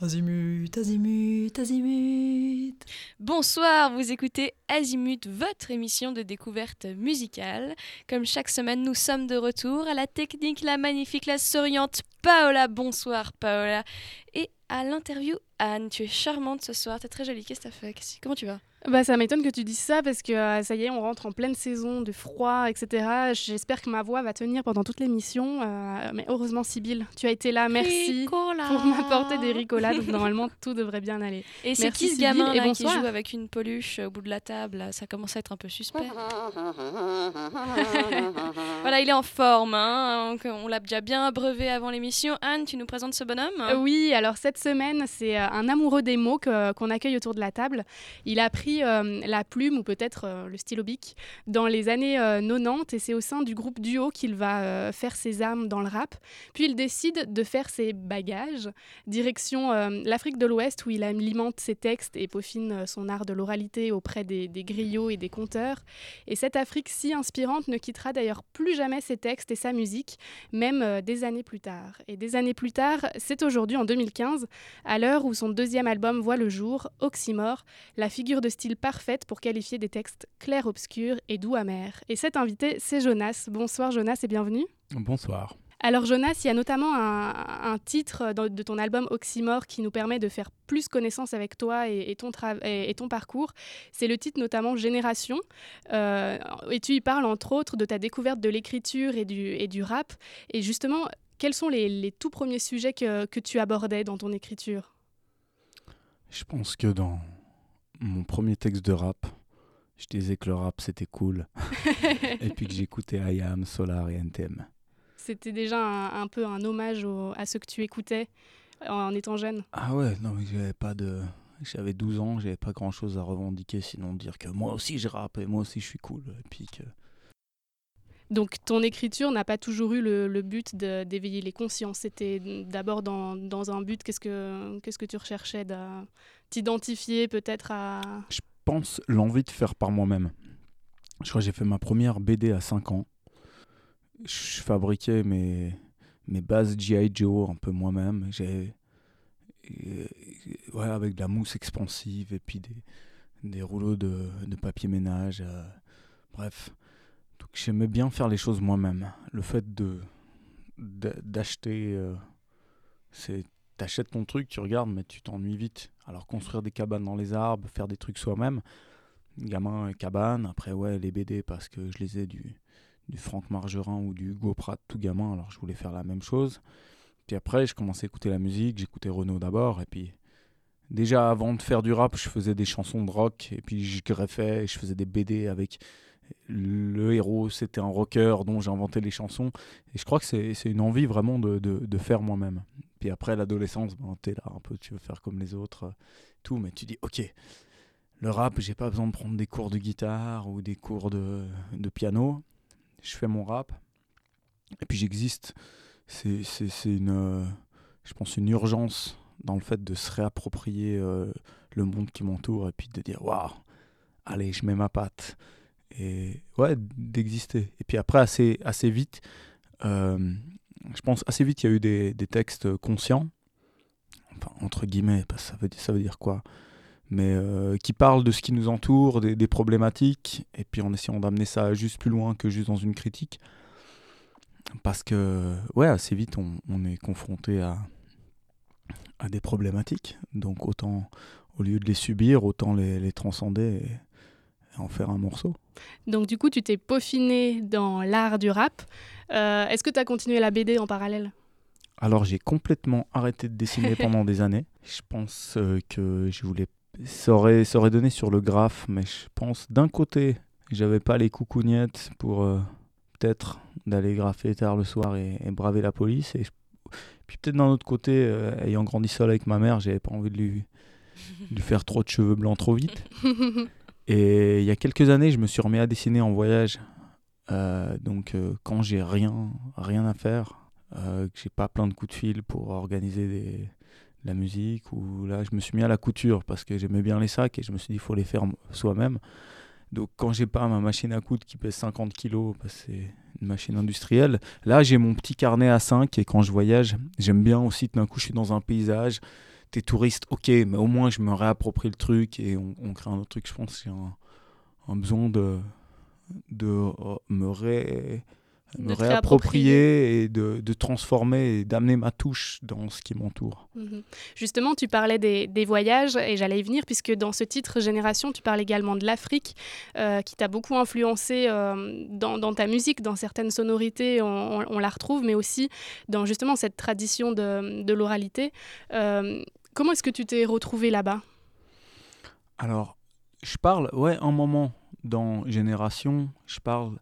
Azimut, azimut, azimut. Bonsoir, vous écoutez Azimut, votre émission de découverte musicale. Comme chaque semaine, nous sommes de retour à la technique, la magnifique, la souriante Paola. Bonsoir Paola. Et à l'interview, Anne, tu es charmante ce soir, tu es très jolie. Qu'est-ce que t'as fait? Comment tu vas? Bah, ça m'étonne que tu dises ça parce que euh, ça y est, on rentre en pleine saison de froid, etc. J'espère que ma voix va tenir pendant toute l'émission. Euh, mais heureusement, Sybille, tu as été là. Merci pour m'apporter des ricolas. Donc normalement, tout devrait bien aller. Et c'est qui ce gamin là, qui joue avec une peluche au bout de la table? Ça commence à être un peu suspect. voilà, il est en forme. Hein. On l'a déjà bien abreuvé avant l'émission. Anne, tu nous présentes ce bonhomme? Oui, alors cette semaine, c'est euh, un amoureux des mots qu'on accueille autour de la table. Il a euh, la plume ou peut-être euh, le stylo bic dans les années 90 euh, et c'est au sein du groupe Duo qu'il va faire ses armes dans le rap. Puis il décide de faire ses bagages, direction l'Afrique de l'Ouest où il alimente ses textes et peaufine son art de l'oralité auprès des, des, griots et des conteurs. Et cette Afrique si inspirante ne quittera d'ailleurs plus jamais ses textes et sa musique, même des années plus tard. Et des années plus tard, c'est aujourd'hui en 2015, à l'heure où son deuxième album voit le jour, Oxymore, la figure de style parfaite pour qualifier des textes clairs-obscurs et doux-amers. Et cet invité, c'est Jonas. Bonsoir Jonas et bienvenue. Bonsoir. Alors Jonas, il y a notamment un, titre de ton album Oxymore qui nous permet de faire plus connaissance avec toi et, ton, et, ton, parcours. C'est le titre notamment Génération. Euh, et tu y parles entre autres de ta découverte de l'écriture et du, et du rap. Et justement, quels sont les, les tout premiers sujets que, que tu abordais dans ton écriture? Je pense que dans, mon premier texte de rap, je disais que le rap c'était cool. et puis que j'écoutais IAM, Solar et NTM. C'était déjà un, peu un hommage à ce que tu écoutais en, étant jeune Ah ouais, non, mais j'avais pas de. J'avais 12 ans, j'avais pas grand chose à revendiquer sinon dire que moi aussi je rappe et moi aussi je suis cool. Et puis que. Donc ton écriture n'a pas toujours eu le, but d'éveiller les consciences. C'était d'abord dans, dans, un but, qu'est-ce que, qu'est-ce que tu recherchais t'identifier peut-être à... Je pense l'envie de faire par moi-même. Je crois que j'ai fait ma première BD à 5 ans. Je fabriquais mes, mes bases G.I. Joe un peu moi-même. J'ai ouais, avec de la mousse expansive et puis des, des rouleaux de, de papier ménage. Euh, bref. Donc j'aimais bien faire les choses moi-même. Le fait de d'acheter, euh, c'est t'achètes ton truc, tu regardes, mais tu t'ennuies vite. Alors construire des cabanes dans les arbres, faire des trucs soi-même, gamin cabane, après ouais les BD parce que je les ai du, du Franck Margerin ou du Hugo tout gamin, alors je voulais faire la même chose. Puis après je commençais à écouter la musique, j'écoutais Renault d'abord, et puis déjà avant de faire du rap, je faisais des chansons de rock, et puis je greffais, je faisais des BD avec le héros, c'était un rocker dont j'ai inventé les chansons. Et je crois que c'est une envie vraiment de, de faire moi-même. Puis après, l'adolescence, ben, t'es là un peu, tu veux faire comme les autres, euh, tout, mais tu dis, ok, le rap, j'ai pas besoin de prendre des cours de guitare ou des cours de, de piano. Je fais mon rap. Et puis j'existe. C'est une, euh, je pense, une urgence dans le fait de se réapproprier euh, le monde qui m'entoure et puis de dire, waouh, allez, je mets ma patte et ouais, d'exister. Et puis après, assez, assez vite, je pense assez vite, il y a eu des, textes conscients, enfin, entre guillemets, ça veut, dire quoi? Mais euh, qui parlent de ce qui nous entoure, des, problématiques, et puis en essayant d'amener ça juste plus loin que juste dans une critique. Parce que, ouais, assez vite, on, est confronté à, des problématiques. Donc, autant, au lieu de les subir, autant les transcender. Et, en faire un morceau. Donc du coup, tu t'es peaufiné dans l'art du rap. Euh, est-ce que tu as continué la BD en parallèle? Alors j'ai complètement arrêté de dessiner pendant des années. Je pense euh, que je voulais... Ça aurait, ça aurait donné sur le graphe, mais je pense d'un côté, j'avais pas les coucougnettes pour euh, peut-être d'aller graffer tard le soir et, braver la police. Et Puis peut-être d'un autre côté, ayant grandi seul avec ma mère, j'avais pas envie de lui... de lui faire trop de cheveux blancs trop vite. Et il y a quelques années, je me suis remis à dessiner en voyage. Euh, donc euh, quand j'ai rien, rien à faire, euh, que j'ai pas plein de coups de fil pour organiser des, la musique, ou là je me suis mis à la couture parce que j'aimais bien les sacs et je me suis dit il faut les faire soi-même. Donc quand j'ai pas ma machine à coudre qui pèse 50 kg, bah, c'est une machine industrielle. Là j'ai mon petit carnet à 5 et quand je voyage, j'aime bien aussi d'un coup je suis dans un paysage, t'es touriste, ok, mais au moins je me réapproprie le truc et on, on crée un autre truc. Je pense que j'ai un, un besoin de, de euh, me, ré, me De réapproprier et de, de transformer et d'amener ma touche dans ce qui m'entoure. Mhm. Justement, tu parlais des, des voyages et j'allais y venir puisque dans ce titre Génération, tu parles également de l'Afrique euh, qui t'a beaucoup influencé euh, dans, dans ta musique, dans certaines sonorités, on, on- on la retrouve, mais aussi dans justement cette tradition de, de l'oralité. Euh, comment est-ce que tu t'es retrouvé là-bas? Alors, je parle, ouais, un moment dans Génération, je parle,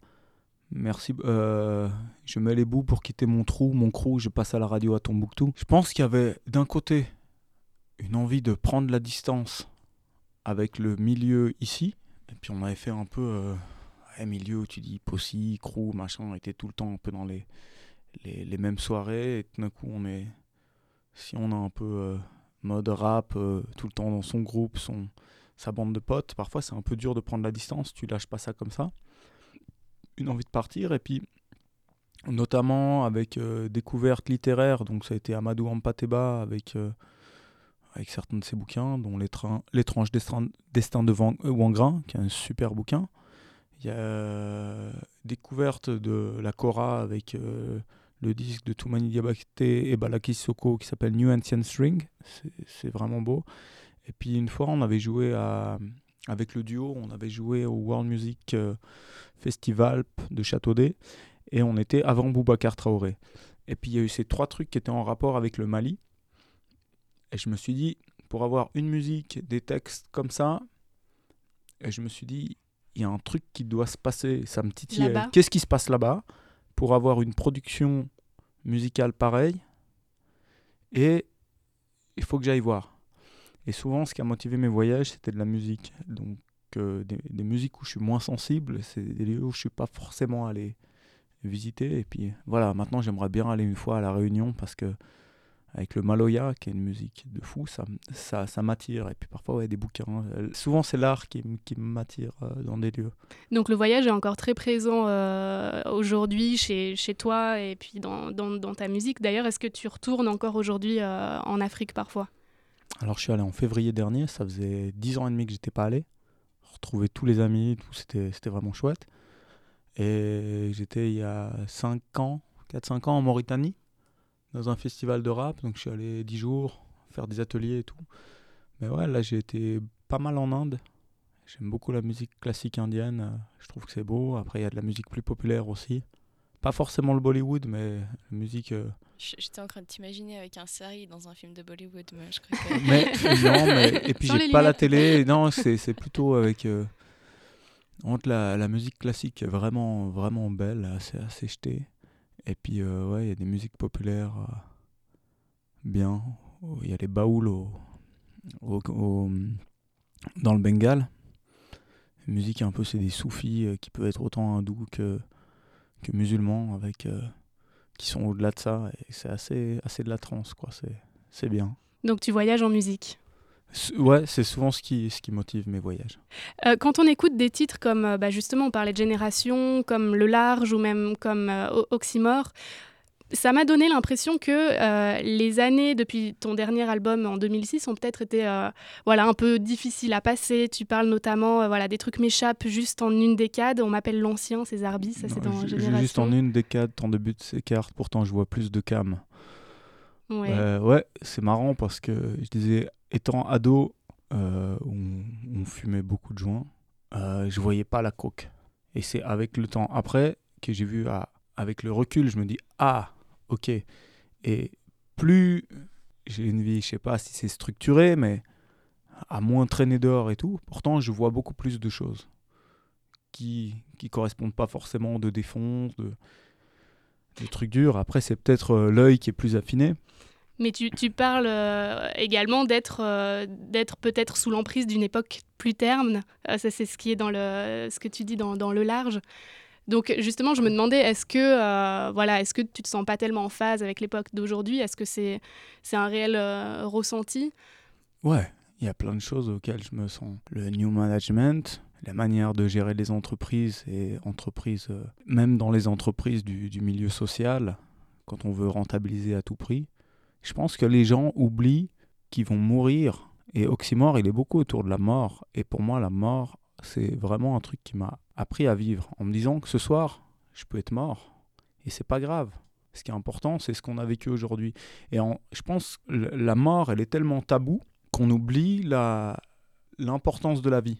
merci, euh, je mets les bouts pour quitter mon trou, mon crew, je passe à la radio à Tombouctou. Je pense qu'il y avait d'un côté une envie de prendre la distance avec le milieu ici, et puis on avait fait un peu, euh, milieu où tu dis Possi, crew, machin, on était tout le temps un peu dans les, les, les mêmes soirées, et tout d'un coup on est, si on a un peu euh, mode rap, euh, tout le temps dans son groupe, sa bande de potes. Parfois, c'est un peu dur de prendre la distance, tu lâches pas ça comme ça. Une envie de partir, et puis notamment avec euh, découverte littéraire, donc ça a été Amadou Ampateba avec, euh, avec certains de ses bouquins, dont L'étran- L'étrange destin, de Wangrin, qui est un super bouquin. Il y a découverte de la Cora avec le disque de Toumani Diabaté et Balakis Soko qui s'appelle New Ancient String. C'est- vraiment beau. Et puis une fois, on avait joué à, avec le duo, on avait joué au World Music euh, Festival de Châteaudet et on était avant Boubacar Traoré. Et puis il y a eu ces trois trucs qui étaient en rapport avec le Mali. Et je me suis dit, pour avoir une musique, des textes comme ça, et je me suis dit, il y a un truc qui doit se passer, ça me. Là-bas. Qu'est-ce qui se passe là-bas? Pour avoir une production musicale pareille Et il faut que j'aille voir. Et souvent, ce qui a motivé mes voyages, c'était de la musique. Donc, euh, des, des musiques où je suis moins sensible, c'est des lieux où je suis pas forcément allé visiter. Et puis, voilà, maintenant, j'aimerais bien aller une fois à La Réunion parce que, avec le Maloya, qui est une musique de fou, ça, ça, ça m'attire. Et puis, parfois, ouais, des bouquins. Euh, Souvent, c'est l'art qui, qui m'attire euh, dans des lieux. Donc le voyage est encore très présent euh, aujourd'hui chez, chez toi et puis dans, dans, dans ta musique. D'ailleurs, est-ce que tu retournes encore aujourd'hui euh, en Afrique parfois? Alors, je suis allé en février dernier, ça faisait 10 ans et demi que j'étais pas allé. Retrouver tous les amis, c'était vraiment chouette. Et j'étais il y a 5 ans, 4-5 ans en Mauritanie, dans un festival de rap. Donc, je suis allé 10 jours faire des ateliers et tout. Mais ouais, là, j'ai été pas mal en Inde. J'aime beaucoup la musique classique indienne, euh, je trouve que c'est beau. Après, il y a de la musique plus populaire aussi. Pas forcément le Bollywood, mais la musique. euh, J'étais en train de t'imaginer avec un sari dans un film de Bollywood, mais je crois que... mais non, mais et puis j'ai pas la télé. Non, c'est c'est plutôt avec euh, entre la, la musique classique est vraiment vraiment belle, assez assez jetée. Et puis euh, ouais, il y a des musiques populaires euh, bien. Il y a les baouls dans le Bengale. La musique un peu c'est des soufis euh, qui peuvent être autant hindous que que musulmans avec qui sont au-delà de ça c'est assez assez de la trance quoi. C'est c'est bien. Donc tu voyages en musique? Ouais, c'est souvent ce qui, ce qui motive mes voyages. Euh, quand on écoute des titres comme, euh, bah, justement, on parlait de Génération, comme Le Large ou même comme euh, Oxymore, ça m'a donné l'impression que les années depuis ton dernier album en 2006 ont peut-être été voilà, un peu difficiles à passer. Tu parles notamment voilà, des trucs m'échappent juste en une décade. On m'appelle l'ancien, César Bis, ça c'est dans Génération. Juste en une décade, tant de buts s'écartent, pourtant je vois plus de cam. Ouais. Euh, ouais, c'est marrant parce que je disais, étant ado, euh, on, fumait beaucoup de joints, euh, je voyais pas la coke. Et c'est avec le temps après que j'ai vu, ah, avec le recul, je me dis, ah, ok. Et plus j'ai une vie, je sais pas si c'est structuré, mais à moins traîner dehors et tout, pourtant je vois beaucoup plus de choses qui qui correspondent pas forcément de défonce, de, de trucs durs. Après, c'est peut-être euh, l'œil qui est plus affiné. Mais tu, tu parles euh, également d'être euh, d'être peut-être sous l'emprise d'une époque plus terne. Euh, ça, c'est ce qui est dans le, ce que tu dis dans, dans le large. Donc justement, je me demandais, est-ce que, euh, voilà, est-ce que tu te sens pas tellement en phase avec l'époque d'aujourd'hui? Est-ce que c'est c'est un réel euh, ressenti? Ouais, il y a plein de choses auxquelles je me sens. Le new management, la manière de gérer les entreprises et entreprises, euh, même dans les entreprises du, du milieu social, quand on veut rentabiliser à tout prix. Je pense que les gens oublient qui vont mourir. Et Oxymore, il est beaucoup autour de la mort. Et pour moi, la mort, c'est vraiment un truc qui m'a appris à vivre. En me disant que ce soir, je peux être mort. Et c'est pas grave. Ce qui est important, c'est ce qu'on a vécu aujourd'hui. Et en, je pense la mort, elle est tellement taboue qu'on oublie la, l'importance de la vie.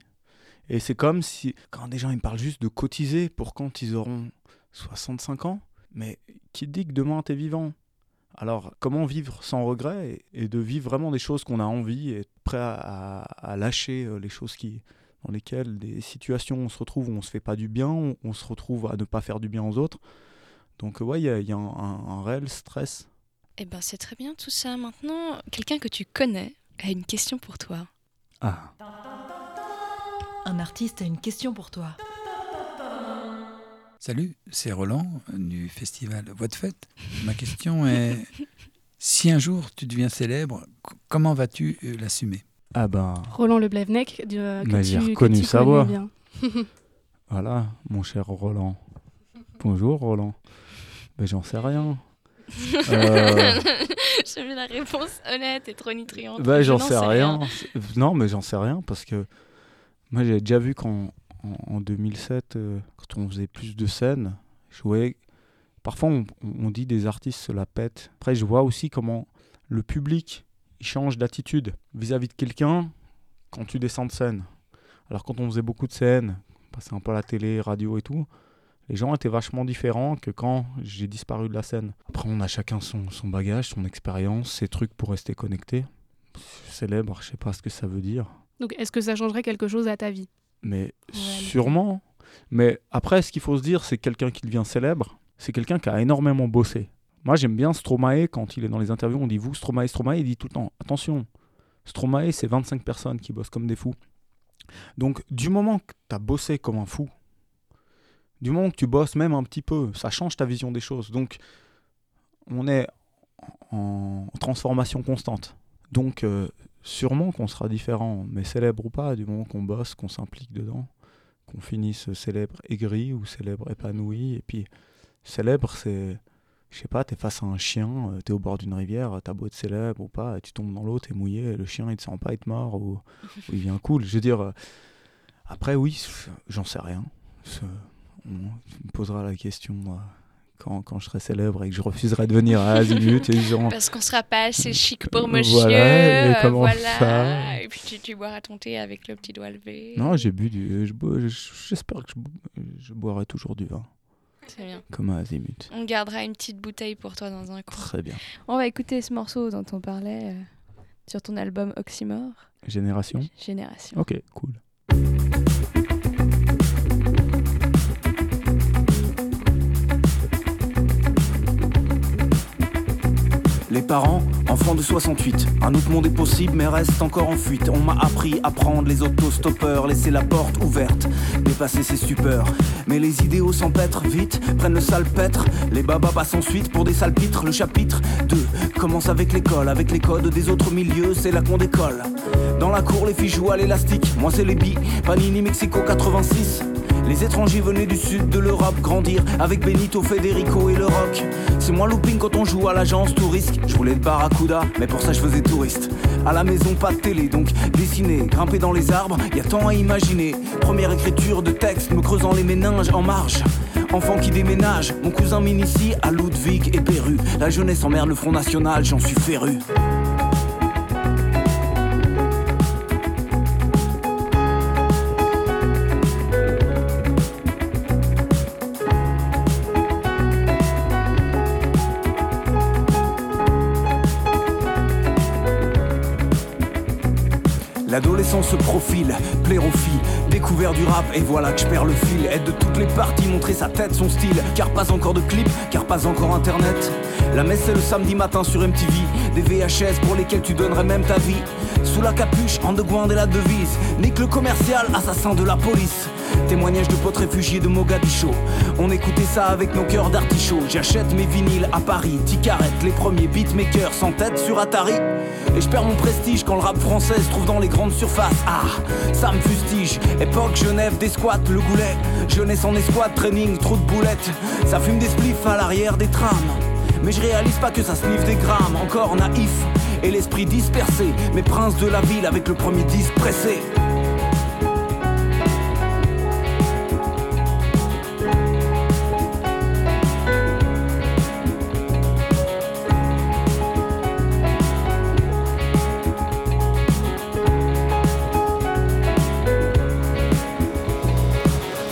Et c'est comme si, quand des gens ils me parlent juste de cotiser pour quand ils auront 65 ans, mais qui dit que demain tu es vivant? Alors, comment vivre sans regret et, de vivre vraiment des choses qu'on a envie et être prêt à, à, lâcher euh, les choses qui, dans lesquelles des situations où on se retrouve où on se fait pas du bien, où on se retrouve à ne pas faire du bien aux autres. Donc, ouais, il y a, y a un, un, réel stress. Eh ben, c'est très bien tout ça. Maintenant, quelqu'un que tu connais a une question pour toi. Ah. Un artiste a une question pour toi. Salut, c'est Roland du festival Voix de Fête. Ma question est si un jour tu deviens célèbre, comment vas-tu euh, l'assumer? Ah ben. Roland Le Blevnec, euh, que j'ai reconnu sa voix. Bien. voilà, mon cher Roland. Bonjour Roland. Ben j'en sais rien. euh... J'aime la réponse honnête et trop nitriante. Ben j'en sais, rien. Non, mais j'en sais rien parce que moi j'ai déjà vu qu'en en, 2007, euh, quand on faisait plus de scènes, je voyais. Parfois, on, dit des artistes se la pètent. Après, je vois aussi comment le public il change d'attitude vis-à-vis de quelqu'un quand tu descends de scène. Alors, quand on faisait beaucoup de scènes, passait un peu à la télé, radio et tout, les gens étaient vachement différents que quand j'ai disparu de la scène. Après, on a chacun son, son bagage, son expérience, ses trucs pour rester connecté. Célèbre, je sais pas ce que ça veut dire. Donc, est-ce que ça changerait quelque chose à ta vie? Mais sûrement. Mais après, ce qu'il faut se dire, c'est que quelqu'un qui devient célèbre, c'est quelqu'un qui a énormément bossé. Moi, j'aime bien Stromae, quand il est dans les interviews, on dit vous, Stromae, Stromae, il dit tout le temps, attention, Stromae, c'est 25 personnes qui bossent comme des fous. Donc, du moment que tu as bossé comme un fou, du moment que tu bosses même un petit peu, ça change ta vision des choses. Donc, on est en transformation constante. Donc, euh, sûrement qu'on sera différent, mais célèbre ou pas, du moment qu'on bosse, qu'on s'implique dedans, qu'on finisse célèbre aigri ou célèbre épanoui. Et puis, célèbre, c'est, je sais pas, t'es face à un chien, euh, t'es au bord d'une rivière, t'as beau être célèbre ou pas, et tu tombes dans l'eau, t'es mouillé, le chien il te sent pas être mort ou, il vient cool. Je veux dire, euh, après, oui, j'en sais rien. On me posera la question quand, quand, je serai célèbre et que je refuserai de venir à Azimut. Et genre... Parce qu'on sera pas assez chic pour monsieur. Voilà, et comment voilà. Et puis tu, tu boiras ton thé avec le petit doigt levé. Non, j'ai bu du. J'espère que je, je, boirai toujours du vin. C'est bien. Comme à Azimut. On gardera une petite bouteille pour toi dans un coin. Très bien. On va écouter ce morceau dont on parlait euh, sur ton album Oxymore. Génération Génération. Ok, cool. Les parents, enfants de 68, un autre monde est possible mais reste encore en fuite. On m'a appris à prendre les autostoppeurs, laisser la porte ouverte, dépasser ses stupeurs. Mais les idéaux s'empêtrent vite, prennent le salpêtre. Les babas passent ensuite pour des salpitres. Le chapitre 2 commence avec l'école, avec les codes des autres milieux, c'est là qu'on décolle. Dans la cour, les filles jouent à l'élastique, moi c'est les billes. Panini Mexico 86. Les étrangers venaient du sud de l'Europe grandir avec Benito, Federico et le rock. C'est moi looping quand on joue à l'agence touriste. Je voulais le barracuda, mais pour ça je faisais touriste. À la maison, pas de télé, donc dessiner, grimper dans les arbres, y a tant à imaginer. Première écriture de texte, me creusant les méninges en marche. Enfant qui déménage, mon cousin m'initie à Ludwig et Perru. La jeunesse emmerde le Front National, j'en suis féru. L'adolescence se profile, filles, découvert du rap et voilà que je perds le fil. Aide de toutes les parties, montrer sa tête, son style. Car pas encore de clip, car pas encore internet. La messe c'est le samedi matin sur MTV. Des VHS pour lesquels tu donnerais même ta vie. Sous la capuche, underground et la devise. Nique le commercial, assassin de la police. Témoignage de potes réfugiés de Mogadiscio. On écoutait ça avec nos cœurs d'artichaut. J'achète mes vinyles à Paris, Ticaret, les premiers beatmakers sans tête sur Atari. Et je perds mon prestige quand le rap français se trouve dans les grandes surfaces. Ah, ça me fustige. Époque Genève, des squats, le goulet. Jeunesse en escouade, training, trop de boulettes. Ça fume des spliffs à l'arrière des trams. Mais je réalise pas que ça sniffe des grammes, encore naïf. Et l'esprit dispersé. Mes princes de la ville avec le premier disque pressé.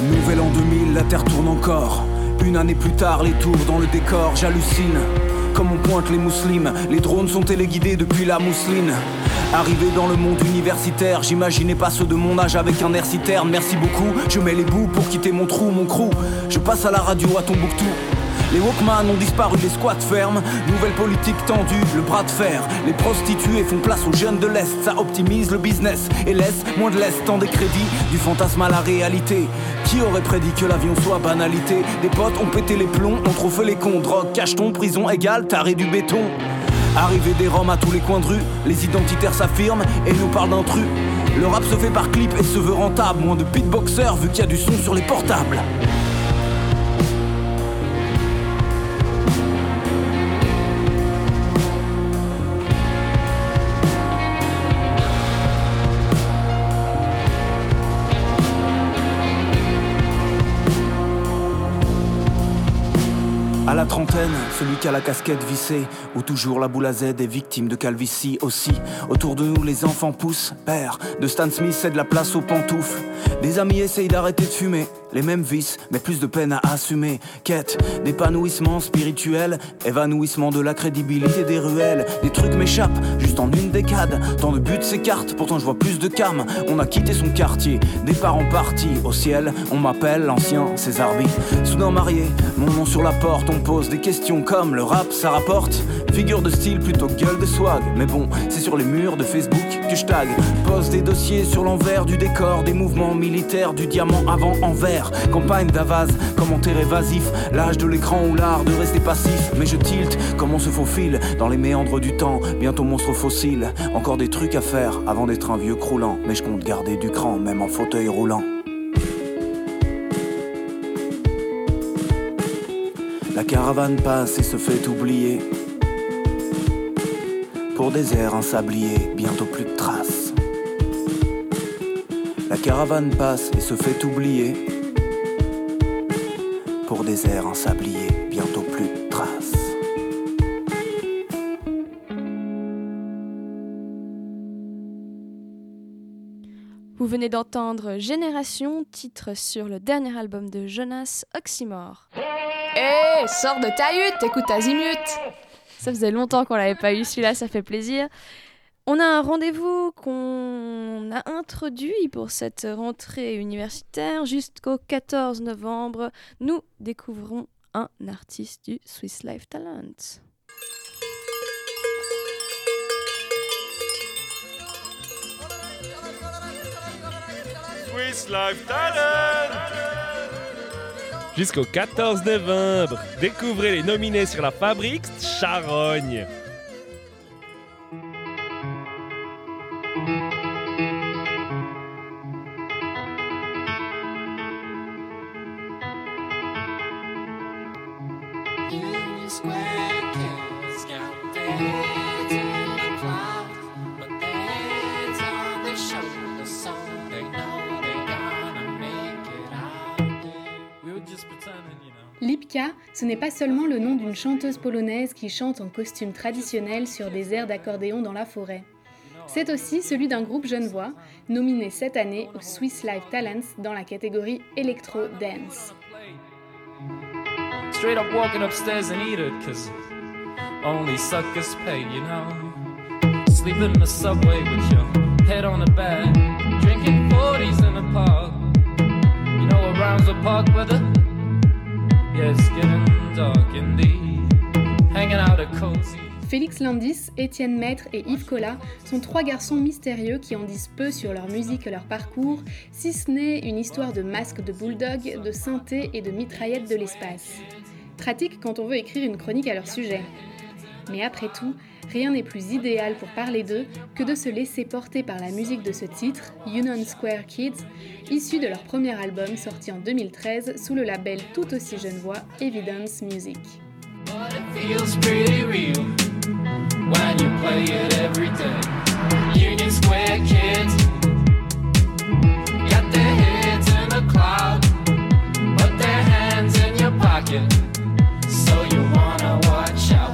Nouvel an 2000, la terre tourne encore. Une année plus tard, les tours dans le décor, j'hallucine. Comme on pointe les mouslimes, les drones sont téléguidés depuis la mousseline. Arrivé dans le monde universitaire, j'imaginais pas ceux de mon âge avec un air citerne. Merci beaucoup, je mets les bouts pour quitter mon trou, mon crew. Je passe à la radio à Tombouctou. Les Walkman ont disparu, les squats fermes. Nouvelle politique tendue, le bras de fer. Les prostituées font place aux jeunes de l'Est. Ça optimise le business et laisse moins de l'Est. Tant des crédits, du fantasme à la réalité. Qui aurait prédit que l'avion soit banalité? Des potes ont pété les plombs, ont trop fait les cons. Drogue, cacheton, prison égale, taré du béton. Arrivée des roms à tous les coins de rue, les identitaires s'affirment et nous parlent d'intrus. Le rap se fait par clip et se veut rentable. Moins de beatboxers vu qu'il y a du son sur les portables. La trentaine, celui qui a la casquette vissée, ou toujours la boule à Z est victime de calvitie aussi. Autour de nous, les enfants poussent, père. De Stan Smith, c'est de la place aux pantoufles. Des amis essayent d'arrêter de fumer, les mêmes vices, mais plus de peine à assumer. Quête d'épanouissement spirituel, évanouissement de la crédibilité des ruelles. Des trucs m'échappent, juste en une décade. Tant de buts s'écartent, pourtant je vois plus de cam. On a quitté son quartier, départ en partie. Au ciel, on m'appelle l'ancien César B. Soudain marié, mon nom sur la porte, on pose des questions comme le rap, ça rapporte. Figure de style plutôt gueule de swag. Mais bon, c'est sur les murs de Facebook que je tag. Des dossiers sur l'envers du décor, des mouvements militaires, du diamant avant envers. Campagne d'Avaz, commentaire évasif, l'âge de l'écran ou l'art de rester passif. Mais je tilte comme on se faufile dans les méandres du temps. Bientôt monstre fossile, encore des trucs à faire avant d'être un vieux croulant. Mais je compte garder du cran, même en fauteuil roulant. La caravane passe et se fait oublier. Pour des airs ensabliers, bientôt plus de traces. Caravane passe et se fait oublier. Pour des airs ensabliers, bientôt plus de traces. Vous venez d'entendre Génération, titre sur le dernier album de Jonas Oxymore. Hé, sors de ta hutte, écoute Azimut Ça faisait longtemps qu'on l'avait pas eu, celui-là, ça fait plaisir. On a un rendez-vous qu'on a introduit pour cette rentrée universitaire jusqu'au 14 novembre. Nous découvrons un artiste du Swiss Life Talent. Swiss Life Talent Jusqu'au 14 novembre, découvrez les nominés sur la fabrique Charogne. Lipka, ce n'est pas seulement le nom d'une chanteuse polonaise qui chante en costume traditionnel sur des airs d'accordéon dans la forêt. C'est aussi celui d'un groupe genevois, nominé cette année au Swiss Life Talents dans la catégorie Electro Dance. Only you know. The subway with your head on a bag, drinking 40s in park. You know, around the park. Hanging out cozy. Félix Landis, Étienne Maître et Yves Collat sont trois garçons mystérieux qui en disent peu sur leur musique et leur parcours, si ce n'est une histoire de masques de bulldog, de synthé et de mitraillettes de l'espace. Pratique quand on veut écrire une chronique à leur sujet. Mais après tout, rien n'est plus idéal pour parler d'eux que de se laisser porter par la musique de ce titre, Union Square Kids, issu de leur premier album sorti en 2013 sous le label tout aussi genevois Evidence Music. So you wanna watch out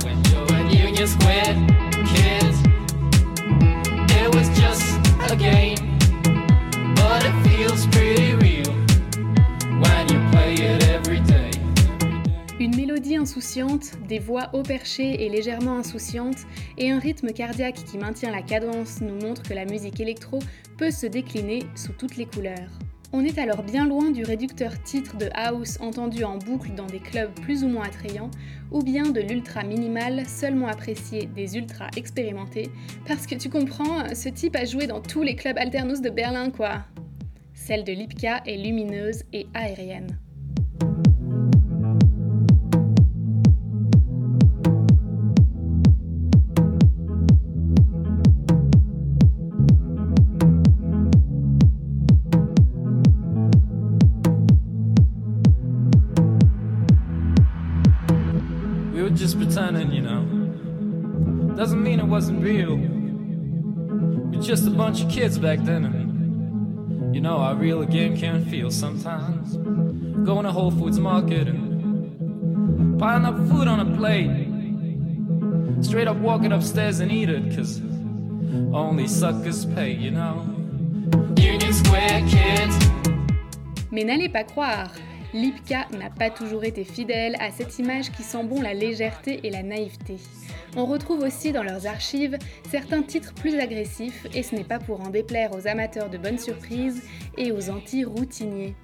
Une mélodie insouciante, des voix haut perchées et légèrement insouciantes, et un rythme cardiaque qui maintient la cadence nous montrent que la musique électro peut se décliner sous toutes les couleurs. On est alors bien loin du réducteur titre de house entendu en boucle dans des clubs plus ou moins attrayants, ou bien de l'ultra minimal seulement apprécié des ultra expérimentés, parce que tu comprends, ce type a joué dans tous les clubs alternus de Berlin quoi. Celle de Lipka est lumineuse et aérienne. Real. We're just a bunch of kids back then, and you know how real a game can feel sometimes. Going to Whole Foods Market and piling up food on a plate. Straight up walking upstairs and eat it, cause only suckers pay, you know. Union Square kids. Mais n'allez pas croire, Lipka n'a pas toujours été fidèle à cette image qui sent bon la légèreté et la naïveté. On retrouve aussi dans leurs archives certains titres plus agressifs et ce n'est pas pour en déplaire aux amateurs de bonnes surprises et aux anti-routiniers.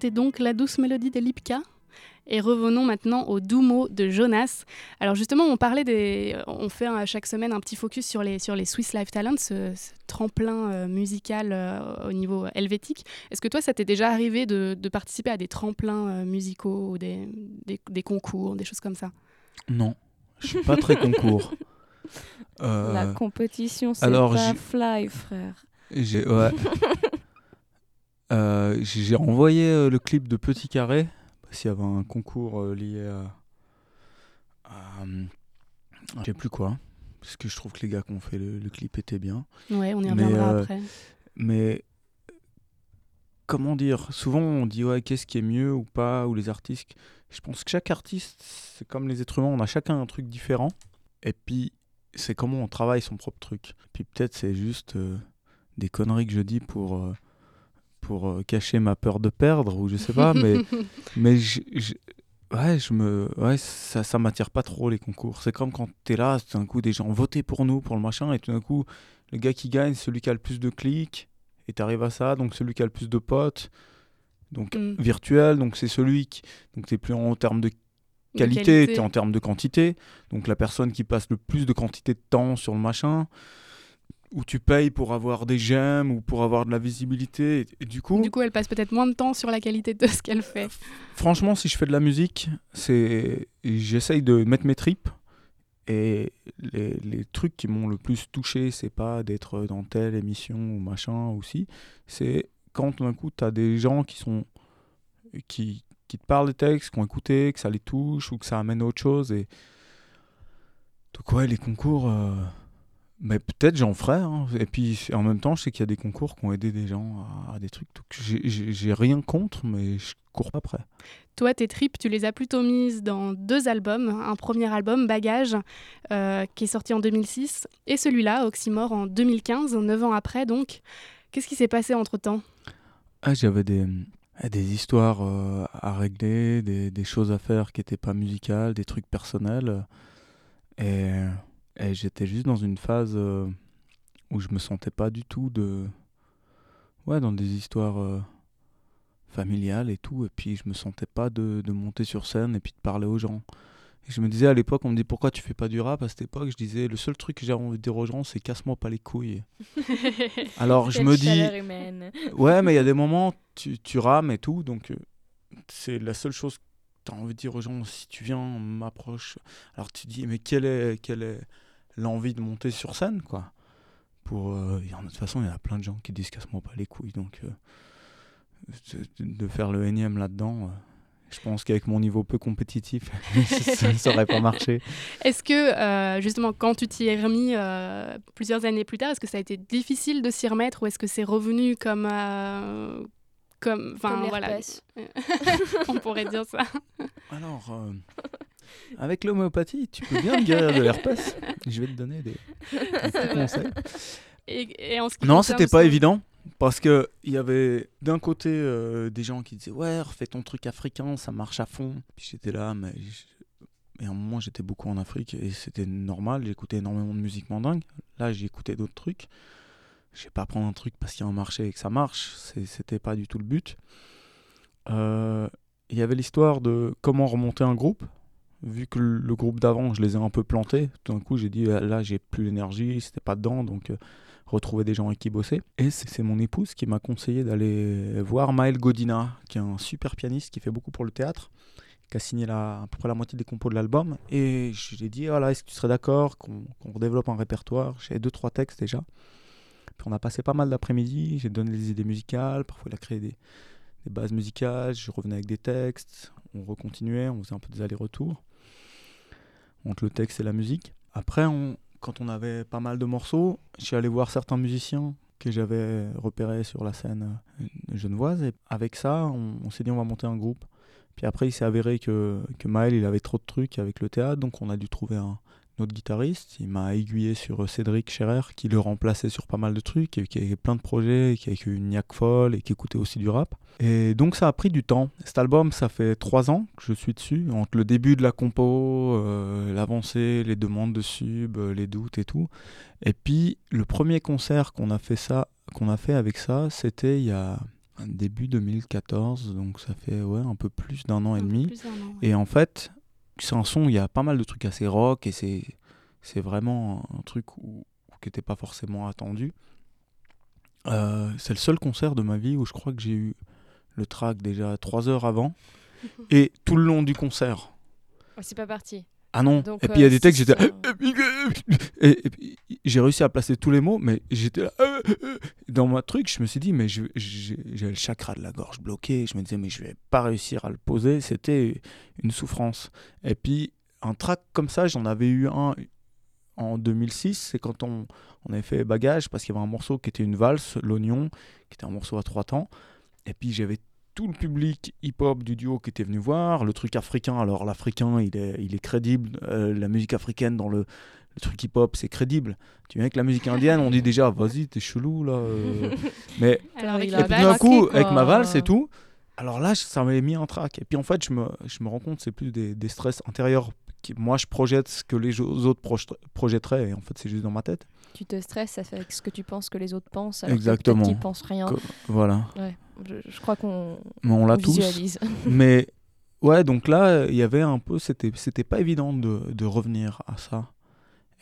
C'était donc la douce mélodie de Lipka. Et revenons maintenant aux doux mots de Jonas. Alors justement, on parlait des, on fait chaque semaine un petit focus sur les sur les Swiss Life Talents, ce, ce tremplin euh, musical euh, au niveau helvétique. Est-ce que toi, ça t'est déjà arrivé de, de participer à des tremplins euh, musicaux ou des, des, des concours, des choses comme ça? Non, je suis pas très concours. Euh, La compétition, c'est pas fly, frère. J'ai ouais. Euh, j'ai renvoyé euh, le clip de Petit Carré qu'il y avait un concours euh, lié à, à, euh, je sais plus quoi parce que je trouve que les gars qui ont fait le, le clip étaient bien. Ouais, on y reviendra euh, après. Mais comment dire? Souvent on dit ouais qu'est-ce qui est mieux ou pas ou les artistes. Je pense que chaque artiste c'est comme les êtres humains, on a chacun un truc différent. Et puis c'est comment on travaille son propre truc. Puis peut-être c'est juste euh, des conneries que je dis pour euh, pour euh, cacher ma peur de perdre ou je sais pas mais mais je, je- ouais je me ouais ça ça m'attire pas trop les concours c'est comme quand t'es là tout d'un coup des gens votaient pour nous pour le machin et tout d'un coup le gars qui gagne c'est celui qui a le plus de clics et t'arrives à ça donc celui qui a le plus de potes donc Mm. virtuel donc c'est celui qui donc t'es plus en termes de De qualité, qualité. t'es en termes de quantité donc la personne qui passe le plus de quantité de temps sur le machin où tu payes pour avoir des j'aime ou pour avoir de la visibilité et, et du coup Du coup, elle passe peut-être moins de temps sur la qualité de ce qu'elle fait. franchement, si je fais de la musique, c'est j'essaye de mettre mes tripes Et les, les trucs qui m'ont le plus touché, c'est pas d'être dans telle émission ou machin aussi, c'est quand d'un coup tu as des gens qui sont qui, qui te parlent des textes, qui ont écouté, que ça les touche ou que ça amène à autre chose. Et donc ouais, les concours, euh, mais peut-être j'en ferai. hein. Et puis en même temps, je sais qu'il y a des concours qui ont aidé des gens à, à des trucs. Donc j'ai- rien contre, mais je cours pas après. Toi, tes tripes, tu les as plutôt mises dans deux albums. Un premier album, Bagage, euh, qui est sorti en 2006, et celui-là, Oxymore, en 2015, neuf ans après. Donc, qu'est-ce qui s'est passé entre-temps? Ah, j'avais des, des histoires euh, à régler, des, des choses à faire qui n'étaient pas musicales, des trucs personnels. Et, et j'étais juste dans une phase euh, où je me sentais pas du tout de. Ouais, dans des histoires euh, familiales et tout. Et puis je me sentais pas de, de monter sur scène et puis de parler aux gens. Et je me disais à l'époque, on me dit pourquoi tu fais pas du rap? À cette époque, je disais le seul truc que j'ai envie de dire aux gens, c'est casse-moi pas les couilles. Alors je me dis. humaine. Ouais, mais il y a des moments, tu, tu rames et tout, donc euh, c'est la seule chose que tu as envie de dire aux gens, si tu viens, on m'approche. Alors tu dis, mais quelle est, quelle est l'envie de monter sur scène, quoi pour, euh, de toute façon, il y a plein de gens qui disent casse-moi pas les couilles, donc euh, de, de faire le énième là-dedans, euh, je pense qu'avec mon niveau peu compétitif, ça, ça aurait pas marché. Est-ce que, euh, justement, quand tu t'y es remis euh, plusieurs années plus tard, est-ce que ça a été difficile de s'y remettre ou est-ce que c'est revenu comme. euh, comme, enfin, voilà. On pourrait dire ça. Alors, euh, avec l'homéopathie, tu peux bien me guérir de l'herpès. Je vais te donner des, des petits conseils. Et, et en ce qui Non, c'était pas évident. Parce que il y avait d'un côté euh, des gens qui disaient ouais refais ton truc africain ça marche à fond puis j'étais là mais je- et à un moment j'étais beaucoup en Afrique et c'était normal j'écoutais énormément de musique mandingue là écouté d'autres trucs je vais pas prendre un truc parce qu'il y a un marché et que ça marche c'était pas du tout le but Euh, il y avait l'histoire de comment remonter un groupe vu que le groupe d'avant je les ai un peu plantés tout d'un coup j'ai dit là j'ai plus l'énergie c'était pas dedans donc euh, retrouver des gens avec qui bosser. Et c'est mon épouse qui m'a conseillé d'aller voir Maël Godina, qui est un super pianiste qui fait beaucoup pour le théâtre, qui a signé la, à peu près la moitié des compos de l'album. Et je lui ai dit, voilà, est-ce que tu serais d'accord qu'on qu'on redéveloppe un répertoire? J'ai deux, trois textes déjà. Puis on a passé pas mal d'après-midi, j'ai donné des idées musicales, parfois il a créé des bases musicales, je revenais avec des textes, on recontinuait, on faisait un peu des allers-retours entre le texte et la musique. Après, on, quand on avait pas mal de morceaux, je suis allé voir certains musiciens que j'avais repérés sur la scène euh, genevoise. Et avec ça, on, on s'est dit on va monter un groupe. Puis après, il s'est avéré que, que Maël, il avait trop de trucs avec le théâtre, donc on a dû trouver un autre guitariste. Il m'a aiguillé sur euh, Cédric Scherer, qui le remplaçait sur pas mal de trucs, et qui avait plein de projets, qui avait une niaque folle et qui écoutait aussi du rap. Et donc ça a pris du temps. Cet album, ça fait trois ans que je suis dessus, entre le début de la compo, euh, l'avancée, les demandes de sub, euh, les doutes et tout. Et puis le premier concert qu'on a fait ça, qu'on a fait avec ça, c'était il y a début 2014, donc ça fait ouais un peu plus d'un an et Un demi. an, ouais. Et en fait, c'est un son, il y a pas mal de trucs assez rock et c'est c'est vraiment un truc où, qui n'était pas forcément attendu. Euh, c'est le seul concert de ma vie où je crois que j'ai eu le track déjà trois heures avant et tout le long du concert. Oh, c'est pas parti. Ah non. Donc, et puis il y a euh, des textes, j'étais. ça. Et, et puis, j'ai réussi à placer tous les mots, mais j'étais là. euh, euh. Dans ma truc, je me suis dit, mais j'ai le chakra de la gorge bloqué. Je me disais, mais je vais pas réussir à le poser. C'était une souffrance. Et puis, un track comme ça, j'en avais eu un en 2006. C'est quand on, on avait fait Bagage, parce qu'il y avait un morceau qui était une valse, L'Oignon, qui était un morceau à trois temps. Et puis, j'avais tout le public hip-hop du duo qui était venu voir, le truc africain, alors l'africain il est, il est crédible, euh, la musique africaine dans le, le truc hip-hop c'est crédible. Tu viens avec la musique indienne, on dit déjà vas-y t'es chelou là. euh. Mais Alors, avec et puis d'un coup quoi. avec ma valse et tout, alors là ça m'avait mis un trac. Et puis en fait je me, je me rends compte c'est plus des, des stress intérieurs. Qui, moi je projette ce que les autres projet- projetteraient et en fait c'est juste dans ma tête. Tu te stresses avec ce que tu penses que les autres pensent. Alors Exactement. Qu'ils pensent rien. Voilà. Ouais, je, je crois qu'on Mais on l'a tous. Mais ouais, donc là, il y avait un peu, c'était, c'était pas évident de, de revenir à ça.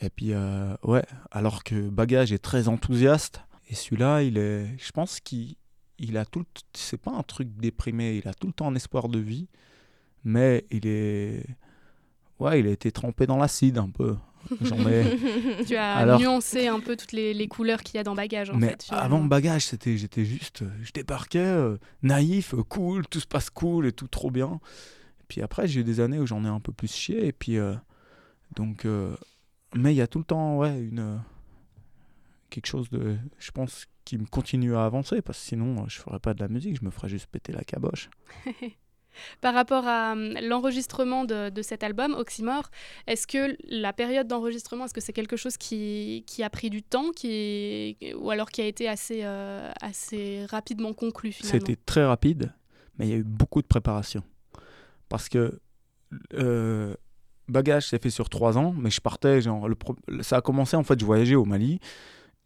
Et puis, euh, ouais, alors que Bagage est très enthousiaste, et celui-là, il est, je pense qu'il il a tout, c'est pas un truc déprimé, il a tout le temps un espoir de vie, mais il est, ouais, il a été trempé dans l'acide un peu. Ai. Tu as Alors- nuancé un peu toutes les, les couleurs qu'il y a dans bagage en Mais fait. avant bagage, c'était, j'étais juste, euh, je débarquais, euh, naïf, euh, cool, tout se passe cool et tout trop bien. Et puis après, j'ai eu des années où j'en ai un peu plus chié. Et puis, euh, donc, euh, mais il y a tout le temps, ouais, une quelque chose de, je pense, qui me continue à avancer parce que sinon, je ferais pas de la musique, je me ferais juste péter la caboche. Par rapport à hum, l'enregistrement de, cet album, Oxymore, est-ce que la période d'enregistrement, est-ce que c'est quelque chose qui, a pris du temps ou alors qui a été assez, euh, rapidement conclu C'était très rapide, mais il y a eu beaucoup de préparation. Parce que euh, bagage s'est fait sur trois ans, mais je partais, ça a commencé en fait, je voyageais au Mali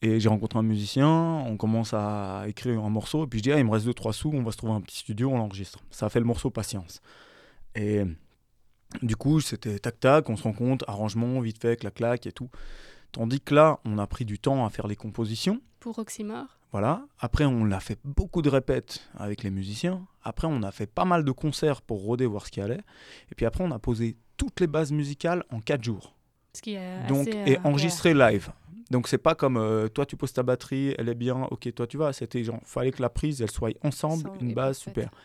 et j'ai rencontré un musicien, on commence à écrire un morceau, et puis je dis, ah, il me reste deux, trois sous, on va se trouver un petit studio, on l'enregistre. Ça a fait le morceau Patience. Et du coup, c'était tac-tac, on se rend compte, arrangement, vite fait, clac-clac et tout. Tandis que là, on a pris du temps à faire les compositions. Pour Oxymore Voilà. Après, on a fait beaucoup de répètes avec les musiciens. Après, on a fait pas mal de concerts pour rôder, voir ce qui allait. Et puis après, on a posé toutes les bases musicales en quatre jours. Ce qui est Donc, assez, et euh, enregistré live. Donc, c'est pas comme euh, toi, tu poses ta batterie, elle est bien, ok, toi, tu vas. C'était genre, fallait que la prise, elle soit ensemble, Ensemble une et base parfaite. super.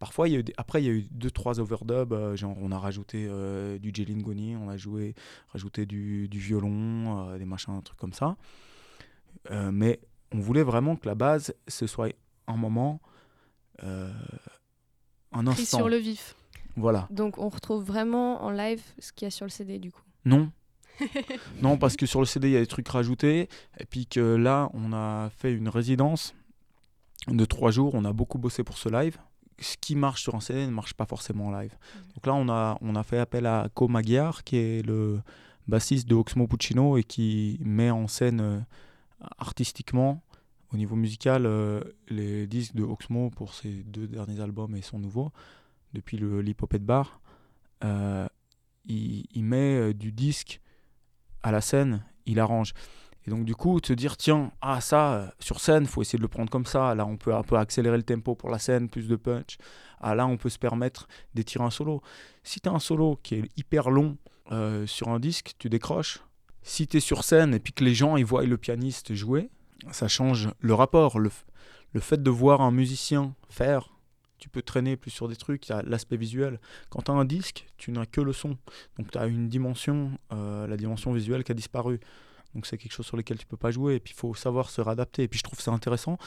Parfois, il y a eu des- après, il y a eu deux, trois overdubs. euh, genre, on a rajouté euh, du Jalen Goni, on a joué, rajouté du, du violon, euh, des machins, un truc comme ça. Euh, mais on voulait vraiment que la base, ce soit un moment, euh, un pris instant. sur le vif. Voilà. Donc on retrouve vraiment en live ce qu'il y a sur le CD du coup. Non. Non, parce que sur le CD, il y a des trucs rajoutés. Et puis que là, on a fait une résidence de trois jours. On a beaucoup bossé pour ce live. Ce qui marche sur un CD ne marche pas forcément en live. Donc là, on a, on a fait appel à Co Magyar, qui est le bassiste de Oxmo Puccino et qui met en scène euh, artistiquement, au niveau musical, euh, les disques de Oxmo pour ses deux derniers albums et son nouveau, depuis le l'Hippopet Bar. Euh, il, il met du disque à la scène, il arrange. Et donc du coup, te dire, tiens, ah ça, euh, sur scène, faut essayer de le prendre comme ça. Là, on peut un peu accélérer le tempo pour la scène, plus de punch. Ah là, on peut se permettre d'étirer un solo. Si tu as un solo qui est hyper long euh, sur un disque, tu décroches. Si tu es sur scène et puis que les gens ils voient le pianiste jouer, ça change le rapport. Le, le fait de voir un musicien faire, tu peux traîner plus sur des trucs, il y a l'aspect visuel. Quand tu as un disque, tu n'as que le son. Donc tu as une dimension, euh, la dimension visuelle qui a disparu. Donc c'est quelque chose sur lequel tu peux pas jouer et puis il faut savoir se réadapter. Et puis je trouve ça intéressant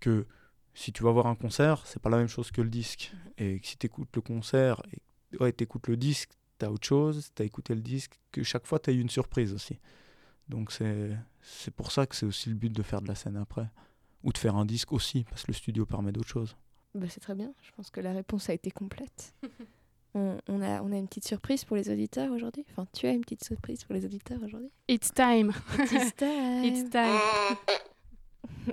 que si tu vas voir un concert, c'est pas la même chose que le disque. Et que si tu écoutes le concert et ouais, tu écoutes le disque, tu as autre chose, tu as écouté le disque, que chaque fois tu as eu une surprise aussi. Donc c'est c'est pour ça que c'est aussi le but de faire de la scène après. Ou de faire un disque aussi, parce que le studio permet d'autres choses. Bah, c'est très bien, je pense que la réponse a été complète. on, on a, on a une petite surprise pour les auditeurs aujourd'hui. Enfin, tu as une petite surprise pour les auditeurs aujourd'hui. It's time. It's time. It's time.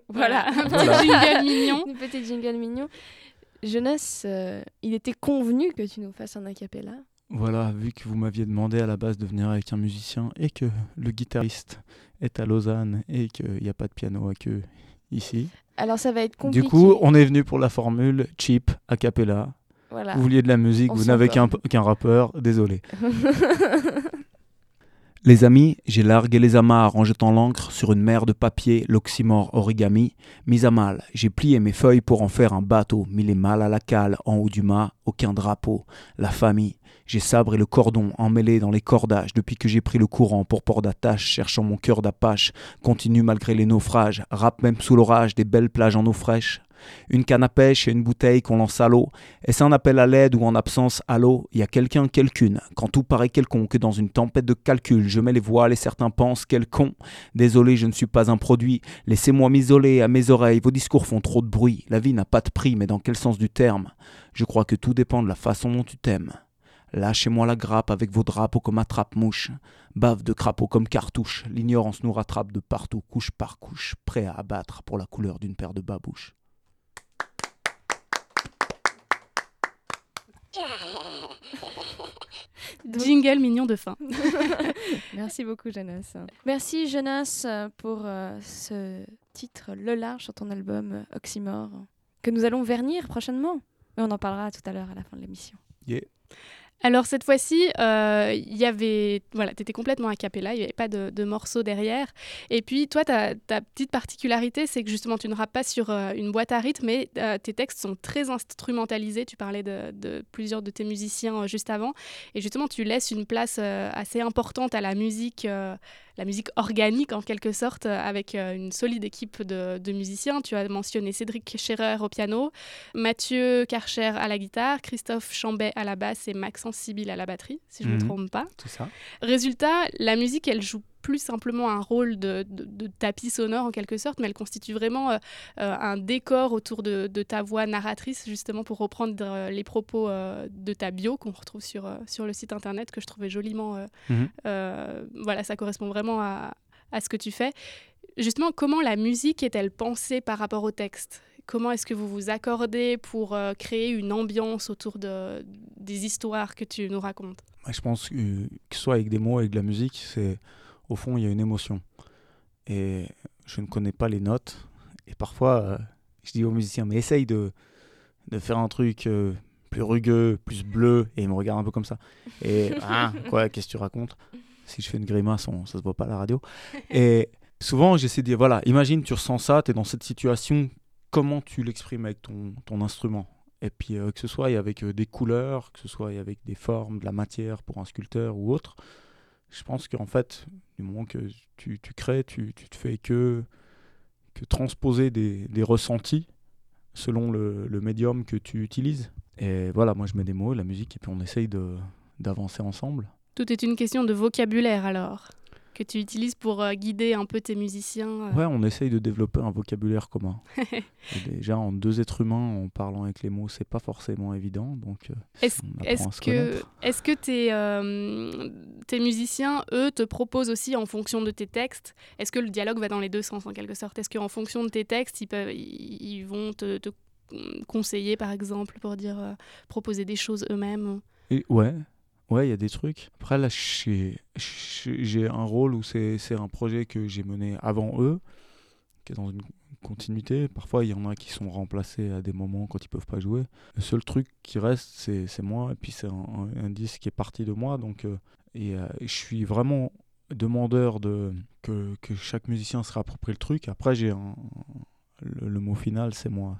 Voilà, Un petit jingle mignon. Une petite jingle mignon. Jonas, euh, il était convenu que tu nous fasses un acapella. Voilà, vu que vous m'aviez demandé à la base de venir avec un musicien et que le guitariste est à Lausanne et qu'il n'y a pas de piano à queue ici. Alors ça va être compliqué. Du coup, on est venu pour la formule cheap a cappella. voilà. Vous vouliez de la musique, On vous n'avez qu'un rappeur, désolé. Les amis, j'ai largué les amarres en jetant l'encre sur une mer de papier, l'oxymore origami. Mis à mal, j'ai plié mes feuilles pour en faire un bateau, mis les mâles à la cale, en haut du mât, aucun drapeau. La famille, j'ai sabré le cordon emmêlé dans les cordages depuis que j'ai pris le courant pour port d'attache, cherchant mon cœur d'apache. Continue malgré les naufrages, rap même sous l'orage des belles plages en eau fraîche. Une canne à pêche et une bouteille qu'on lance à l'eau. Est-ce un appel à l'aide ou en absence à l'eau? Il y a quelqu'un, quelqu'une. Quand tout paraît quelconque, dans une tempête de calcul, je mets les voiles et certains pensent quel con. Désolé, je ne suis pas un produit. Laissez-moi m'isoler à mes oreilles. Vos discours font trop de bruit. La vie n'a pas de prix, mais dans quel sens du terme? Je crois que tout dépend de la façon dont tu t'aimes. Lâchez-moi la grappe avec vos drapeaux comme attrape-mouche. Bave de crapaud comme cartouche. L'ignorance nous rattrape de partout, couche par couche, prêt à abattre pour la couleur d'une paire de babouches. Jingle mignon de fin. Merci beaucoup, Jonas. Merci, Jonas, pour euh, ce titre Le Large sur ton album euh, Oxymore, que nous allons vernir prochainement. Mais on en parlera tout à l'heure à la fin de l'émission. Yeah. Alors cette fois-ci, euh, il y avait, voilà, tu étais complètement a cappella, il n'y avait pas de, de, morceaux derrière. Et puis toi, ta, petite particularité, c'est que justement, tu ne rappes pas sur euh, une boîte à rythme, mais euh, tes textes sont très instrumentalisés. Tu parlais de, plusieurs de tes musiciens juste avant. Et justement, tu laisses une place assez importante à la musique la musique organique en quelque sorte, euh, avec euh, une solide équipe de, de, musiciens. Tu as mentionné Cédric Scherer au piano, Mathieu Karcher à la guitare, Christophe Chambet à la basse et Maxence Sibyl à la batterie, si je ne mmh, me trompe pas. C'est ça. Résultat, la musique, elle joue plus simplement un rôle de, de, de, tapis sonore en quelque sorte, mais elle constitue vraiment euh, euh, un décor autour de, de, ta voix narratrice, justement pour reprendre euh, les propos de ta bio qu'on retrouve sur, sur le site internet, que je trouvais joliment. Mmh. voilà, ça correspond vraiment à, à ce que tu fais. Justement, comment la musique est-elle pensée par rapport au texte? Comment est-ce que vous vous accordez pour euh, créer une ambiance autour de, des histoires que tu nous racontes? Moi, Je pense que, que ce soit avec des mots, avec de la musique, c'est au fond, il y a une émotion. Et je ne connais pas les notes. Et parfois, euh, je dis aux musiciens, mais essaye de, de faire un truc euh, plus rugueux, plus bleu. Et ils me regardent un peu comme ça. Et, ah, quoi, qu'est-ce que tu racontes? Si je fais une grimace, on, ça se voit pas à la radio. Et souvent, j'essaie de dire, voilà, imagine, tu ressens ça, tu es dans cette situation, comment tu l'exprimes avec ton, ton instrument? Et puis euh, que ce soit avec des couleurs, que ce soit avec des formes, de la matière pour un sculpteur ou autre, je pense qu'en fait, du moment que tu, crées, tu, tu te fais que, transposer des, des ressentis selon le, le, médium que tu utilises. Et voilà, moi je mets des mots, la musique, et puis on essaye d'avancer ensemble. Tout est une question de vocabulaire alors que tu utilises pour euh, guider un peu tes musiciens euh... Ouais, on essaye de développer un vocabulaire commun. déjà, en deux êtres humains, en parlant avec les mots, c'est pas forcément évident. Donc, euh, est-ce est que, est que tes, euh, tes musiciens, eux, te proposent aussi en fonction de tes textes? Est-ce que le dialogue va dans les deux sens en quelque sorte? Est-ce qu'en fonction de tes textes, ils, peuvent, ils, ils vont te, te, conseiller, par exemple, pour dire proposer des choses eux-mêmes? Ouais, Ouais, il y a des trucs. Après, là, j'ai un rôle où c'est un projet que j'ai mené avant eux, qui est dans une continuité. Parfois, il y en a qui sont remplacés à des moments quand ils peuvent pas jouer. Le seul truc qui reste, c'est moi. Et puis, c'est un, disque qui est parti de moi. Donc, euh, euh, je suis vraiment demandeur de que, que chaque musicien se réapproprie le truc. Après, j'ai un, le, le, mot final, c'est moi.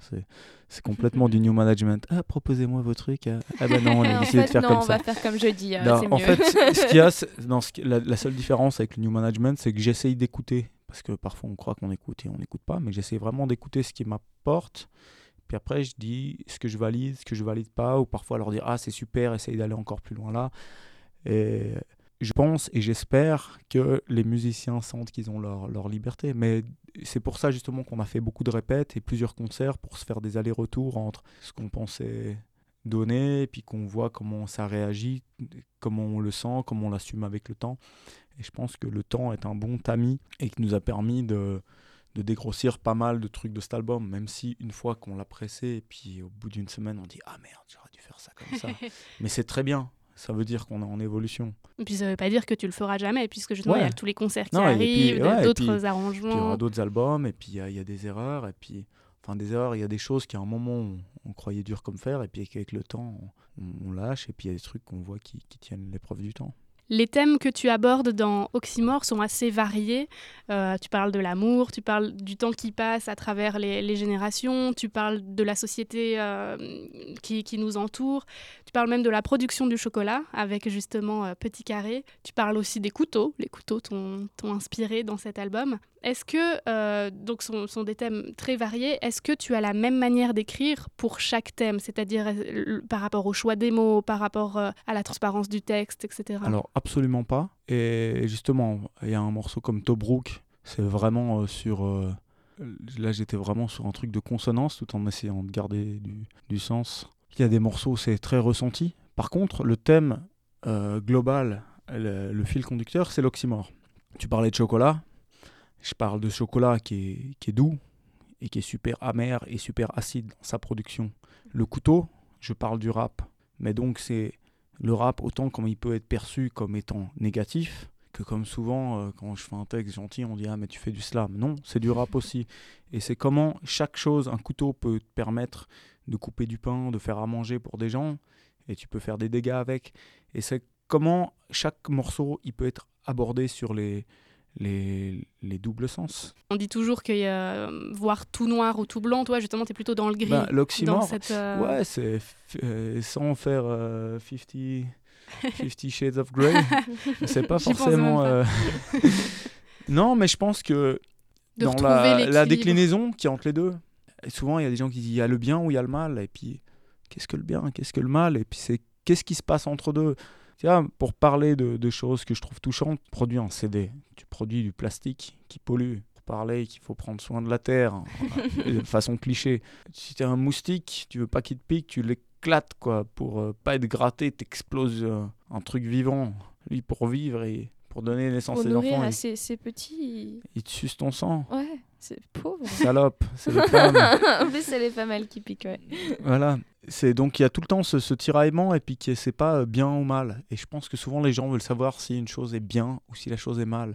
C'est complètement du new management. Ah, proposez-moi vos trucs. Ah, ah ben non, on a décidé de faire non, comme on ça. va faire comme je dis. Euh, non, en fait, ce qu'il y a, non, ce la, la, seule différence avec le new management, c'est que j'essaye d'écouter. Parce que parfois, on croit qu'on écoute et on n'écoute pas. Mais j'essaie vraiment d'écouter ce qui m'apporte. Puis après, je dis ce que je valide, ce que je valide pas. Ou parfois leur dire Ah, c'est super, essaye d'aller encore plus loin là. Et je pense et j'espère que les musiciens sentent qu'ils ont leur, leur liberté. Mais c'est pour ça justement qu'on a fait beaucoup de répètes et plusieurs concerts pour se faire des allers-retours entre ce qu'on pensait donner et puis qu'on voit comment ça réagit, comment on le sent, comment on l'assume avec le temps. Et je pense que le temps est un bon tamis et qui nous a permis de, de dégrossir pas mal de trucs de cet album, même si une fois qu'on l'a pressé et puis au bout d'une semaine on dit ah merde j'aurais dû faire ça comme ça. Mais c'est très bien, ça veut dire qu'on est en évolution. Et puis ça veut pas dire que tu le feras jamais, puisque justement il ouais. y a tous les concerts qui non, arrivent, ouais, d'autres arrangements. il y aura d'autres albums, et puis il y, y, a des erreurs, et puis enfin des erreurs, il y a des choses qu'à un moment on, on, croyait dur comme fer, et puis qu'avec le temps on, on, lâche, et puis il y a des trucs qu'on voit qui, qui tiennent l'épreuve du temps. Les thèmes que tu abordes dans Oxymore sont assez variés. Euh, tu parles de l'amour, tu parles du temps qui passe à travers les, générations, tu parles de la société euh, qui, nous entoure, tu parles même de la production du chocolat avec justement euh, Petit Carré. Tu parles aussi des couteaux. Les couteaux t'ont inspiré dans cet album. Est-ce que, donc sont, sont, des thèmes très variés, est-ce que tu as la même manière d'écrire pour chaque thème, c'est-à-dire par rapport au choix des mots, par rapport à la transparence du texte, etc. absolument pas. Et justement, il y a un morceau comme Tobruk, c'est vraiment euh, sur... Euh, là j'étais vraiment sur un truc de consonance tout en essayant de garder du, du sens. Il y a des morceaux, c'est très ressenti. Par contre, le thème euh, global, le, le fil conducteur, c'est l'oxymore. Tu parlais de chocolat, je parle de chocolat qui est, qui est, doux et qui est super amer et super acide dans sa production. Le couteau, je parle du rap. Mais donc c'est le rap autant comme il peut être perçu comme étant négatif que comme souvent euh, quand je fais un texte gentil on dit ah mais tu fais du slam. Non, c'est du rap aussi. Et c'est comment chaque chose, un couteau peut te permettre de couper du pain, de faire à manger pour des gens. et tu peux faire des dégâts avec. Et c'est comment chaque morceau il peut être abordé sur les, les, les doubles sens. On dit toujours que euh, voir tout noir ou tout blanc, toi justement, tu es plutôt dans le gris. Bah, L'oxymore, cette, euh, ouais, c'est euh, sans faire euh, 50, 50 Shades of Grey. c'est pas forcément. non, mais je pense que De dans la, la déclinaison qui est entre les deux, et souvent il y a des gens qui disent il y a le bien ou il y a le mal, et puis qu'est-ce que le bien, qu'est-ce que le mal, et puis c'est qu'est-ce qui se passe entre deux? Tu vois, pour parler de, de choses que je trouve touchantes, produis un CD, tu produis du plastique qui pollue. Pour parler qu'il faut prendre soin de la terre, hein, de façon cliché. Si tu es un moustique, tu veux pas qu'il te pique, tu l'éclates quoi. Pour euh, pas être gratté, t'exploses euh, un truc vivant. Lui, pour vivre et pour donner naissance Pour à ses enfants, à il, ces, ces petits. il te suce ton sang. Ouais, c'est pauvre. Salope, c'est le terme. en plus, c'est les pas mal qui piquent, ouais. Voilà. C'est donc il y a tout le temps ce, ce tiraillement et puis que c'est pas euh, bien ou mal. Et je pense que souvent les gens veulent savoir si une chose est bien ou si la chose est mal.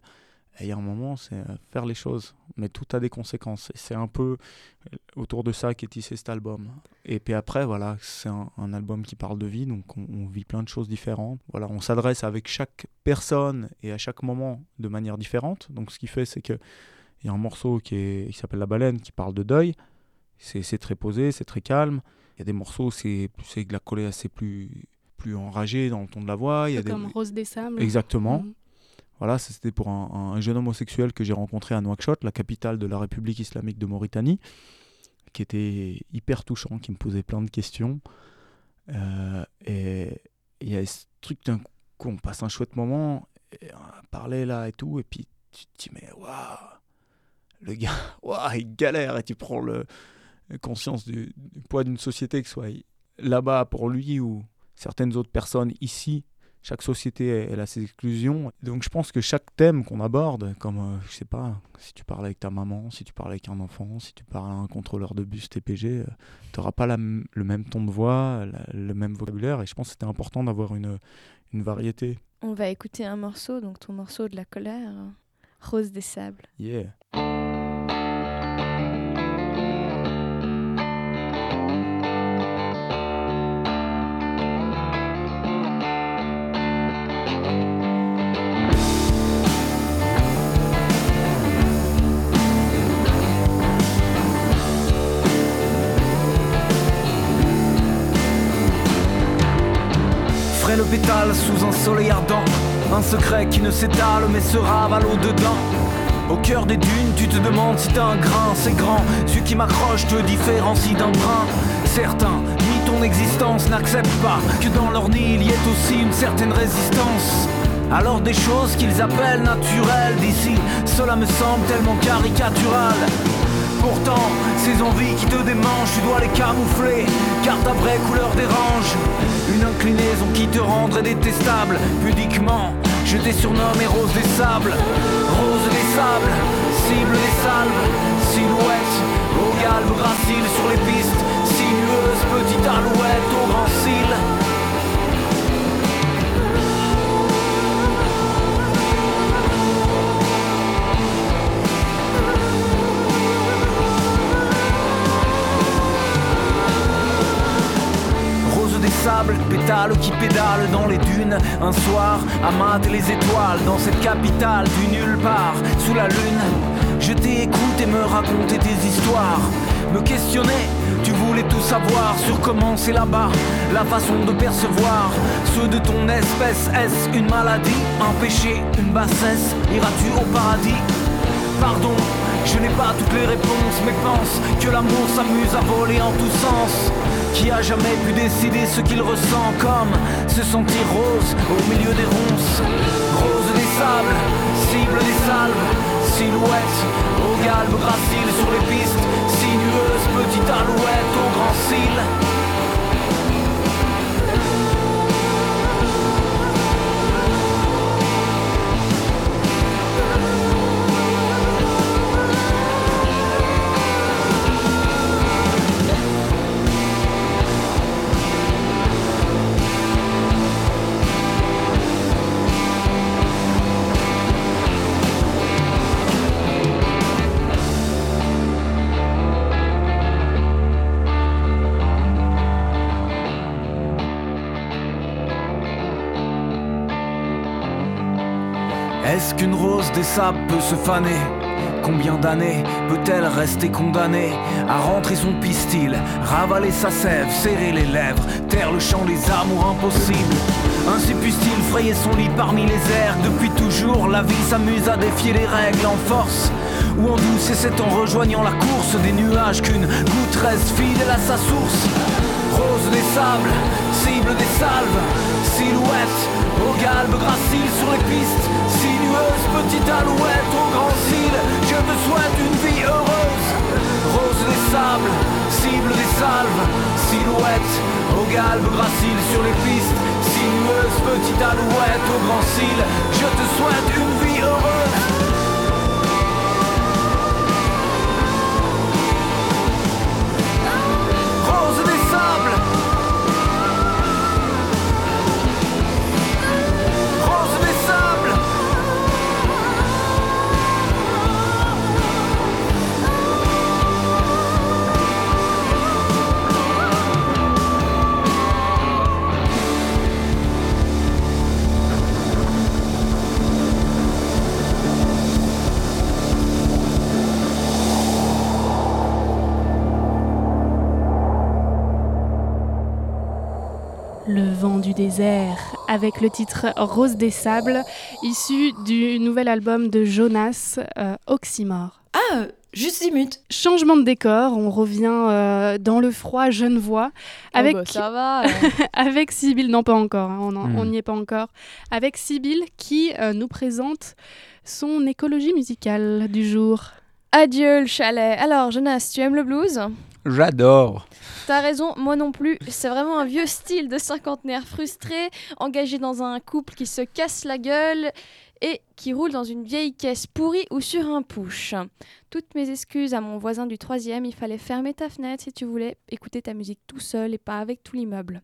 Et il y a un moment, c'est euh, faire les choses, mais tout a des conséquences. Et c'est un peu euh, autour de ça qu'est tissé cet album. Et puis après, voilà, c'est un, un album qui parle de vie, donc on, on vit plein de choses différentes. Voilà, on s'adresse avec chaque personne et à chaque moment de manière différente. Donc ce qui fait, c'est que il y a un morceau qui, est- qui s'appelle La baleine qui parle de deuil. C'est c'est très posé, c'est très calme. Il y a des morceaux, c'est c'est de la colère assez plus, plus enragée dans le ton de la voix. Il y a Un peu des... comme Rose des Sables. Exactement. Mhm. Voilà, c'était pour un, un jeune homosexuel que j'ai rencontré à Nouakchott, la capitale de la République islamique de Mauritanie, qui était hyper touchant, qui me posait plein de questions. Euh, et il y a ce truc d'un coup, on passe un chouette moment, et on a parlé là et tout, et puis tu te dis, mais waouh, le gars, waouh, il galère, et tu prends le, conscience du, du poids d'une société, que ce soit là-bas pour lui ou certaines autres personnes ici chaque société elle a ses exclusions. Donc je pense que chaque thème qu'on aborde, comme euh, je sais pas, si tu parles avec ta maman, si tu parles avec un enfant, si tu parles à un contrôleur de bus TPG, tu n'auras pas la le même ton de voix, la- le même vocabulaire. Et je pense que c'était important d'avoir une, une variété. On va écouter un morceau, donc ton morceau de la colère, Rose des Sables. Yeah. Soleil ardent. Un secret qui ne s'étale mais se ravale au-dedans. Au cœur des dunes, tu te demandes si t'as un grain, c'est grand. Celui qui m'accroche te différencie d'un brin. Certains, ni ton existence, n'acceptent pas que dans leur nid il y ait aussi une certaine résistance. Alors des choses qu'ils appellent naturelles d'ici, cela me semble tellement caricatural. Pourtant, ces envies qui te démangent, tu dois les camoufler, car ta vraie couleur dérange. Une inclinaison qui te rendrait détestable, pudiquement. Je t'ai surnommé Rose des Sables, Rose des Sables, cible des salves, silhouette, au galbe gracile sur les pistes, sinueuse, qui pédalent dans les dunes. Un soir, à mater les étoiles dans cette capitale du nulle part, sous la lune. Je t'écoute et me raconter tes histoires. Me questionner, tu voulais tout savoir sur comment c'est là-bas, la façon de percevoir ceux de ton espèce. Est-ce une maladie, un péché, une bassesse? Iras-tu au paradis? Pardon, je n'ai pas toutes les réponses, mais pense que l'amour s'amuse à voler en tous sens. Qui a jamais pu décider ce qu'il ressent comme se sentir rose au milieu des ronces? Rose des sables, cible des salves, silhouette au galbe gracile sur les pistes, sinueuse petite alouette au grand cils. Des sables peut se faner. Combien d'années peut-elle rester condamnée à rentrer son pistil, ravaler sa sève, serrer les lèvres, taire le chant des amours impossibles? Ainsi puisse-t-il frayer son lit parmi les airs. Depuis toujours, la vie s'amuse à défier les règles en force. Ou en douce, et c'est en rejoignant la course des nuages qu'une goutte reste fidèle à sa source. Rose des sables, cible des salves, silhouette, au galbe gracile sur les pistes, sinueuse petite alouette au grand cils, je te souhaite une vie heureuse. Rose des sables, cible des salves, silhouette, au galbe gracile sur les pistes, sinueuse petite alouette au grand cils, je te souhaite une vie heureuse. Vent du désert, avec le titre Rose des sables, issu du nouvel album de Jonas, euh, Oxymore. Ah, juste Zimut. Changement de décor, on revient euh, dans le froid genevois avec, Oh bah, ça va. euh. avec Sibyl, non pas encore, hein, on Hmm. n'y est pas encore, avec Sibyl qui euh, nous présente son écologie musicale du jour. Adieu le chalet. Alors, Jonas, tu aimes le blues? J'adore. T'as raison, moi non plus. C'est vraiment un vieux style de cinquantenaire frustré, engagé dans un couple qui se casse la gueule et qui roule dans une vieille caisse pourrie ou sur un push. Toutes mes excuses à mon voisin du troisième, il fallait fermer ta fenêtre si tu voulais écouter ta musique tout seul et pas avec tout l'immeuble.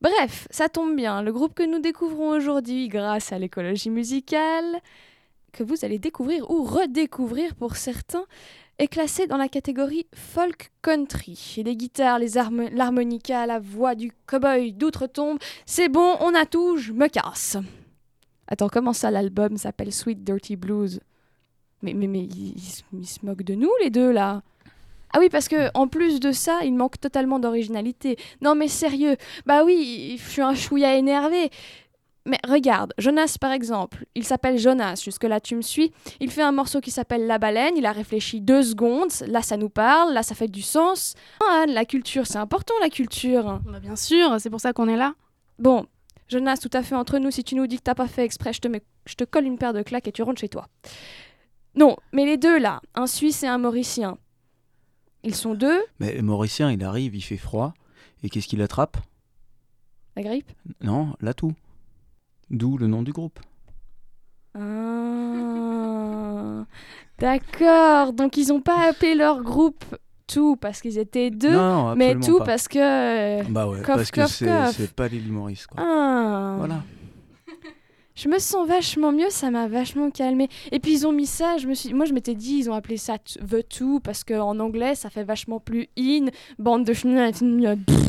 Bref, ça tombe bien, le groupe que nous découvrons aujourd'hui grâce à l'écologie musicale, que vous allez découvrir ou redécouvrir pour certains, est classé dans la catégorie folk country. Les guitares, les harmo- l'harmonica, la voix du cowboy d'outre-tombe, c'est bon, on a tout, je me casse. Attends, comment ça l'album s'appelle Sweet Dirty Blues? Mais, mais, mais ils, ils se moquent de nous les deux là ah oui, parce que en plus de ça, il manque totalement d'originalité. Non mais sérieux, bah oui, je suis un chouïa énervé. Mais regarde, Jonas par exemple, il s'appelle Jonas, jusque-là tu me suis. Il fait un morceau qui s'appelle La baleine, il a réfléchi deux secondes, là ça nous parle, là ça fait du sens. Ah, la culture, c'est important la culture. Bah, bien sûr, c'est pour ça qu'on est là. Bon, Jonas, tout à fait entre nous, si tu nous dis que t'as pas fait exprès, je te, mets- je te colle une paire de claques et tu rentres chez toi. Non, mais les deux là, un Suisse et un Mauricien, ils sont deux, Mais le Mauricien, il arrive, il fait froid. Et qu'est-ce qu'il attrape la grippe? Non, l'atout. D'où le nom du groupe. Ah, D'accord, donc ils ont pas appelé leur groupe tout parce qu'ils étaient deux, non, non, mais tout pas. parce que. Bah ouais, parce que c'est pas l'île Maurice, quoi. Ah. Voilà. Je me sens vachement mieux, ça m'a vachement calmé. Et puis ils ont mis ça, je me suis, moi je m'étais dit ils ont appelé ça the two parce qu'en anglais ça fait vachement plus in, bande de chenilles,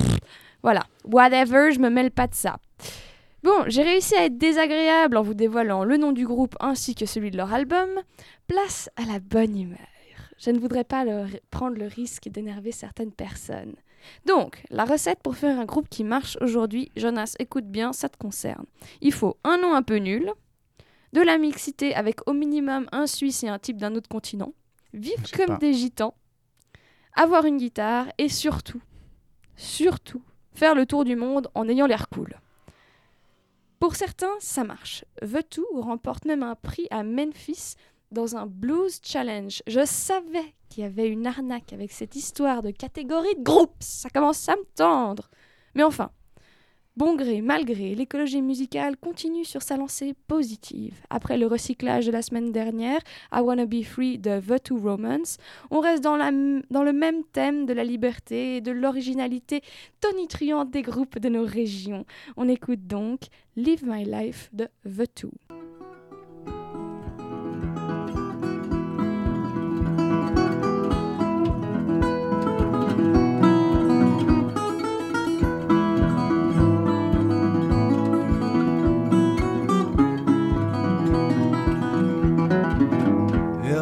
voilà, whatever, je me mêle pas de ça. Bon, j'ai réussi à être désagréable en vous dévoilant le nom du groupe ainsi que celui de leur album. Place à la bonne humeur. Je ne voudrais pas le- prendre le risque d'énerver certaines personnes. Donc, la recette pour faire un groupe qui marche aujourd'hui, Jonas, écoute bien, ça te concerne. Il faut un nom un peu nul, de la mixité avec au minimum un Suisse et un type d'un autre continent, vivre comme pas. des gitans, avoir une guitare et surtout, surtout, faire le tour du monde en ayant l'air cool. Pour certains, ça marche. Two remporte même un prix à Memphis dans un Blues Challenge. Je savais qu'il y avait une arnaque avec cette histoire de catégorie de groupe. Ça commence à me tendre. Mais enfin, bon gré, mal gré, l'écologie musicale continue sur sa lancée positive. Après le recyclage de la semaine dernière, I Wanna Be Free de The Two Romans, on reste dans, dans le même thème de la liberté et de l'originalité tonitruante des groupes de nos régions. On écoute donc Live My Life de The Two.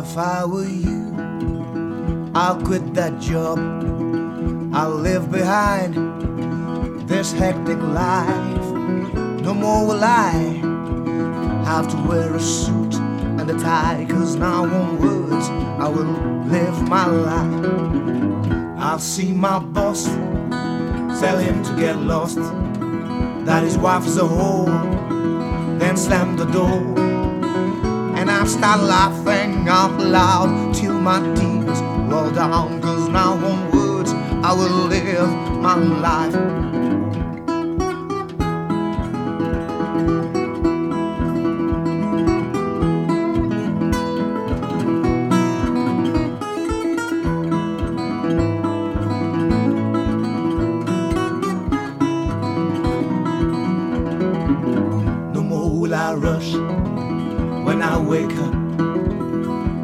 If I were you, I'll quit that job. I'll live behind this hectic life. No more will I have to wear a suit and a tie, cause now on words I will live my life. I'll see my boss, tell him to get lost, that his wife is a whore, then slam the door. I'll start laughing out loud till my tears roll down, cause now on words I will live my life. No more will I rush I wake up.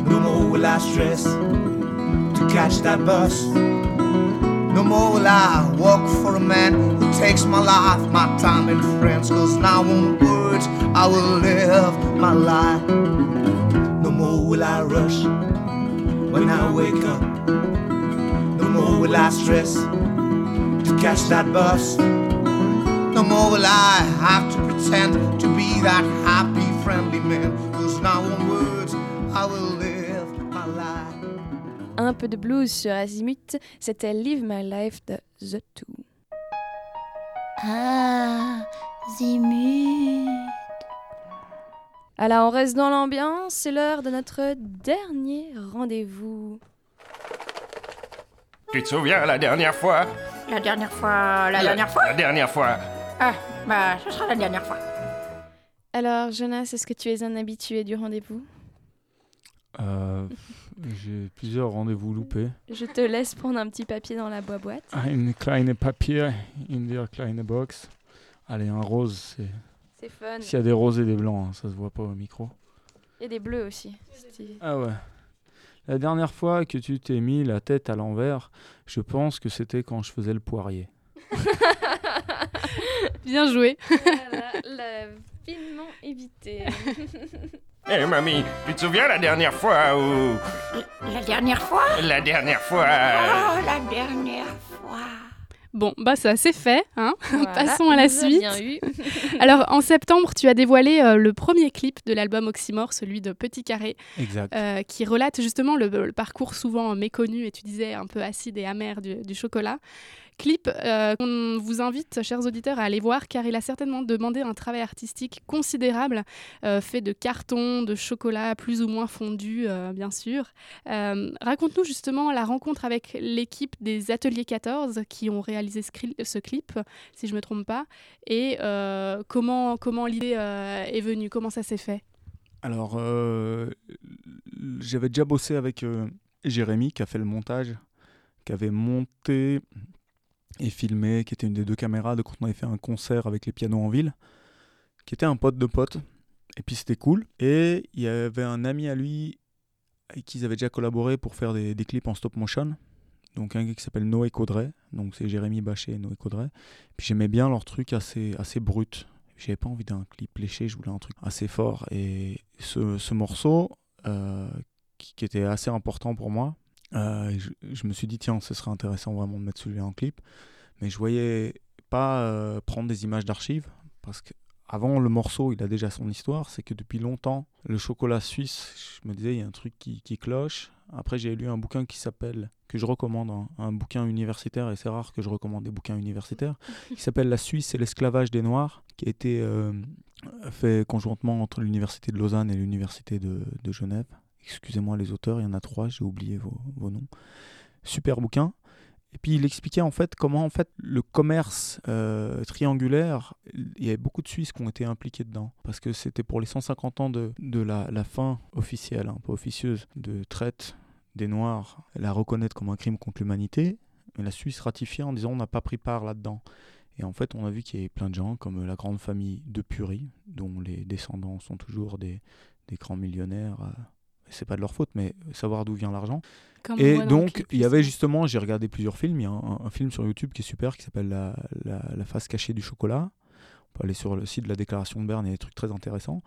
No more will I stress to catch that bus. No more will I walk for a man who takes my life, my time, and friends. Cause now, on words, I will live my life. No more will I rush when I wake up. No more will I stress to catch that bus. No more will I have to pretend to be that happy, friendly man. Cause now, on words, I will live my life. Un peu de blues sur Azimut, c'était Live My Life de The Two. Ah, Zimut. Alors on reste dans l'ambiance, c'est l'heure de notre dernier rendez-vous. Tu te souviens la dernière fois? La dernière fois, la, dernière fois? La dernière fois. Ah, bah, ce sera la dernière fois. Alors Jonas, est-ce que tu es un habitué du rendez-vous Euh, J'ai plusieurs rendez-vous loupés. Je te laisse prendre un petit papier dans la boîte. Une kleine Papier der kleine Box. Allez, un rose, c'est. C'est fun. S'il y a des roses et des blancs, hein, ça se voit pas au micro. Et des bleus aussi. Ah ouais. La dernière fois que tu t'es mis la tête à l'envers, je pense que c'était quand je faisais le poirier. Bien joué. Voilà, la finement évité. Eh mamie, tu te souviens la dernière fois où... La dernière fois? La dernière fois... Oh, la dernière fois. Bon, bah ça c'est fait. Hein Voilà, Passons à la suite. bien eu. Alors en septembre, tu as dévoilé euh, le premier clip de l'album Oxymore, celui de Petit Carré, Exact. euh, qui relate justement le, le parcours souvent méconnu, et tu disais un peu acide et amer du, du chocolat. Clip euh, qu'on vous invite, chers auditeurs, à aller voir car il a certainement demandé un travail artistique considérable, euh, fait de carton, de chocolat plus ou moins fondu, euh, bien sûr. Euh, Raconte-nous justement la rencontre avec l'équipe des Ateliers 14 qui ont réalisé ce, clip, si je ne me trompe pas, et comment, comment l'idée est venue, comment ça s'est fait? Alors, j'avais déjà bossé avec Jérémy qui a fait le montage, qui avait monté et filmé, qui était une des deux caméras de quand on avait fait un concert avec les pianos en ville, qui était un pote de pote. Et puis c'était cool. Et il y avait un ami à lui avec qui ils avaient déjà collaboré pour faire des, clips en stop motion. Donc un gars qui s'appelle Noé Caudray. Donc c'est Jérémy Bachet et Noé Caudray. Puis j'aimais bien leur truc assez, assez brut. J'avais pas envie d'un clip léché, je voulais un truc assez fort. Et ce, ce morceau, euh, qui était assez important pour moi, euh, je, je me suis dit, tiens, ce serait intéressant vraiment de mettre celui-là en clip. Mais je voyais pas euh, prendre des images d'archives, parce que avant le morceau, il a déjà son histoire. C'est que depuis longtemps, le chocolat suisse, je me disais, il y a un truc qui, qui cloche. Après, j'ai lu un bouquin qui s'appelle, que je recommande, hein, un bouquin universitaire, et c'est rare que je recommande des bouquins universitaires, qui s'appelle La Suisse et l'esclavage des Noirs, qui a été euh, fait conjointement entre l'université de Lausanne et l'université de, de Genève. Excusez-moi les auteurs, il y en a trois, j'ai oublié vos, noms. Super bouquin. Et puis il expliquait en fait comment en fait le commerce euh, triangulaire, il y avait beaucoup de Suisses qui ont été impliqués dedans parce que c'était pour les 150 ans de, de la, fin officielle, peu officieuse, de traite des Noirs, la reconnaître comme un crime contre l'humanité. La Suisse ratifiait en disant on n'a pas pris part là-dedans. Et en fait, on a vu qu'il y avait plein de gens, comme la grande famille de Purie, dont les descendants sont toujours des, des grands millionnaires. C'est pas de leur faute, mais savoir d'où vient l'argent. Et donc, il y avait justement, j'ai regardé plusieurs films. Il y a un, un film sur YouTube qui est super, qui s'appelle la, la, la face cachée du chocolat. On peut aller sur le site de la déclaration de Berne, il y a des trucs très intéressants.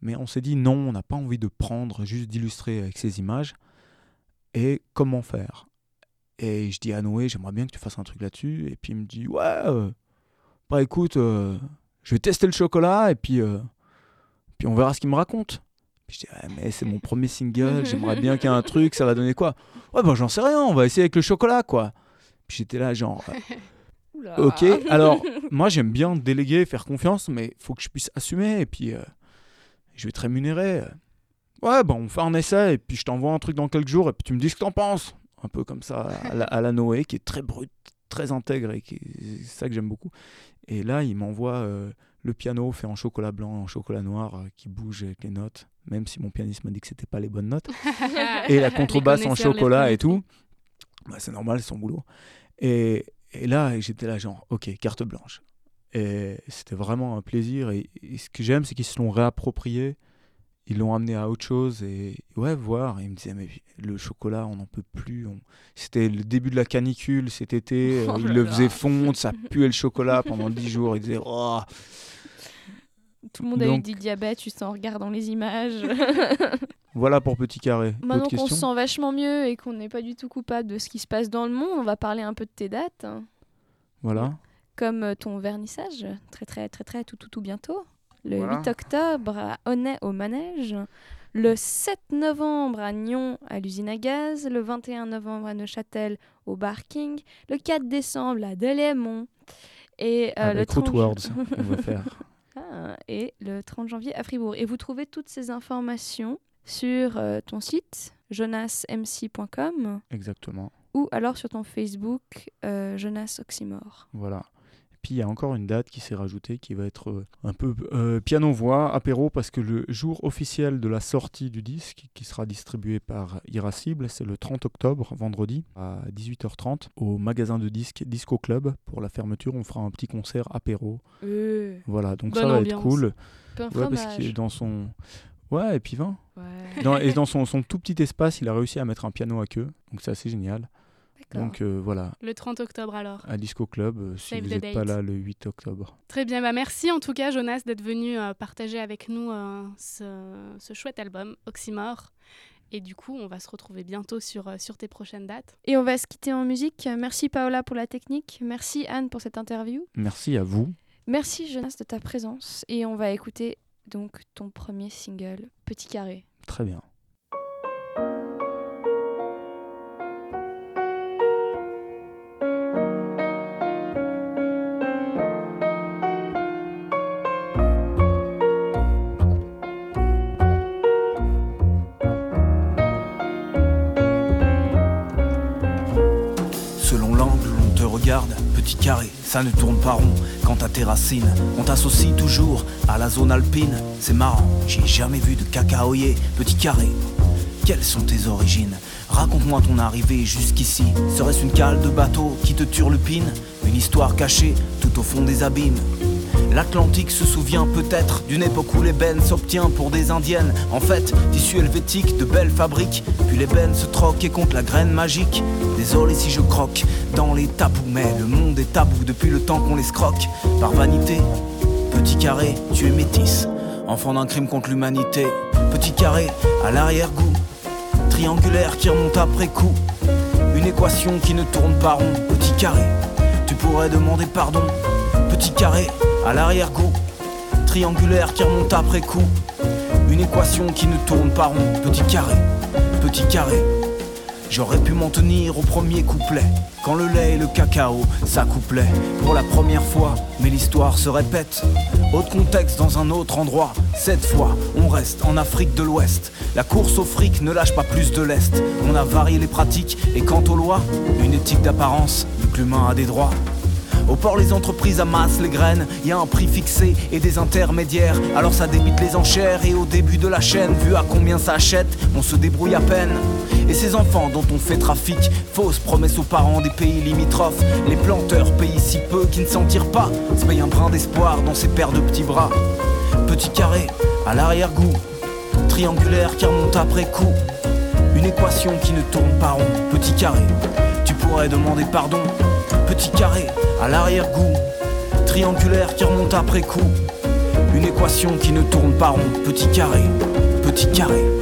Mais on s'est dit non, on n'a pas envie de prendre, juste d'illustrer avec ces images. Et comment faire? Et je dis à Noé, j'aimerais bien que tu fasses un truc là-dessus. Et puis il me dit, ouais, euh, bah écoute, euh, je vais tester le chocolat et puis, euh, puis on verra ce qu'il me raconte. Puis je dis, Ouais, mais c'est mon premier single, j'aimerais bien qu'il y ait un truc, ça va donner quoi? Ouais, bah j'en sais rien, on va essayer avec le chocolat, quoi. Puis j'étais là, genre, euh, ok, alors moi j'aime bien déléguer, faire confiance, mais faut que je puisse assumer et puis euh, je vais te rémunérer. Ouais, bah on fait un essai et puis je t'envoie un truc dans quelques jours et puis tu me dis ce que t'en penses. Un peu comme ça à la, à la Noé qui est très brute, très intègre et qui c'est ça que j'aime beaucoup. Et là, il m'envoie euh, le piano fait en chocolat blanc, en chocolat noir, euh, qui bouge avec les notes, même si mon pianiste m'a dit que c'était pas les bonnes notes. et la contrebasse en chocolat et tout. Bah, c'est normal, c'est son boulot. Et, et là, j'étais là, genre, ok, carte blanche. Et c'était vraiment un plaisir. Et, et ce que j'aime, c'est qu'ils se l'ont réapproprié. Ils l'ont amené à autre chose. Et ouais, voir. Et ils me disaient, mais le chocolat, on n'en peut plus. on- C'était le début de la canicule cet été. Oh euh, ils là le là. faisaient fondre, ça puait le chocolat pendant 10 jours. Ils disaient, oh. Tout le monde a eu du diabète juste en regardant les images. Voilà pour Petit Carré. Maintenant qu'on se sent vachement mieux et qu'on n'est pas du tout coupable de ce qui se passe dans le monde, on va parler un peu de tes dates. Voilà. Comme euh, ton vernissage, très très très très tout tout tout bientôt. Le Voilà. 8 octobre à Honnay au Manège. Le 7 novembre à Nyon à l'usine à gaz. Le 21 novembre à Neuchâtel au Bar King. Le 4 décembre à Delémont. Et euh, le Avec 30 Rootwords, on va faire. Ah, et le 30 janvier à Fribourg. Et vous trouvez toutes ces informations sur euh, ton site jonasmc.com Exactement. ou alors sur ton Facebook euh, Jonas Oxymore. Voilà. Puis il y a encore une date qui s'est rajoutée qui va être euh, un peu euh, piano-voix, apéro, parce que le jour officiel de la sortie du disque, qui sera distribué par Irascible, c'est le 30 octobre, vendredi, à 18h30, au magasin de disques Disco Club. Pour la fermeture, on fera un petit concert apéro. Euh, Voilà, donc ça va ambiance. être cool. Ouais, parce qu'il est dans son. Ouais, et puis vin. Ouais. Dans- et dans son, son tout petit espace, il a réussi à mettre un piano à queue. Donc c'est assez génial. Donc euh, voilà, Le 30 octobre alors. à Disco Club, euh, si Save vous n'êtes pas là le 8 octobre. Très bien, bah merci en tout cas Jonas d'être venu euh, partager avec nous euh, ce, ce chouette album Oxymore. Et du coup, on va se retrouver bientôt sur, euh, sur tes prochaines dates. Et on va se quitter en musique. Merci Paola pour la technique. Merci Anne pour cette interview. Merci à vous. Merci Jonas de ta présence. Et on va écouter donc ton premier single, Petit Carré. Très bien. Petit carré, ça ne tourne pas rond. Quant à tes racines, on t'associe toujours à la zone alpine. C'est marrant, j'ai jamais vu de cacaoyer, petit carré. Quelles sont tes origines? Raconte-moi ton arrivée jusqu'ici. Serait-ce une cale de bateau qui te turlupine Une histoire cachée tout au fond des abîmes L'Atlantique se souvient peut-être d'une époque où l'ébène s'obtient pour des indiennes. En fait, tissu helvétique de belles fabriques. Puis l'ébène se troque et compte la graine magique. Désolé si je croque dans les tabous, mais le monde est tabou depuis le temps qu'on les scroque. Par vanité, petit carré, tu es métisse. Enfant d'un crime contre l'humanité. Petit carré, à l'arrière-goût. Triangulaire qui remonte après coup. Une équation qui ne tourne pas rond. Petit carré, tu pourrais demander pardon. Petit carré, à l'arrière-goût. Triangulaire qui remonte après coup. Une équation qui ne tourne pas rond. Petit carré, petit carré. J'aurais pu m'en tenir au premier couplet. Quand le lait et le cacao s'accouplaient pour la première fois, mais l'histoire se répète. Autre contexte dans un autre endroit. Cette fois, on reste en Afrique de l'Ouest. La course au fric ne lâche pas plus de l'Est. On a varié les pratiques et quant aux lois, une éthique d'apparence, vu que l'humain a des droits. Au port, les entreprises amassent les graines. Y a un prix fixé et des intermédiaires. Alors ça débite les enchères. Et au début de la chaîne, vu à combien ça achète, on se débrouille à peine. Et ces enfants dont on fait trafic, fausses promesses aux parents des pays limitrophes. Les planteurs payent si peu qu'ils ne s'en tirent pas. Se payent un brin d'espoir dans ces paires de petits bras. Petit carré, à l'arrière-goût. Triangulaire qui remonte après coup. Une équation qui ne tourne pas rond. Petit carré, tu pourrais demander pardon. Petit carré, à l'arrière-goût. Triangulaire qui remonte après coup. Une équation qui ne tourne pas rond. Petit carré, petit carré.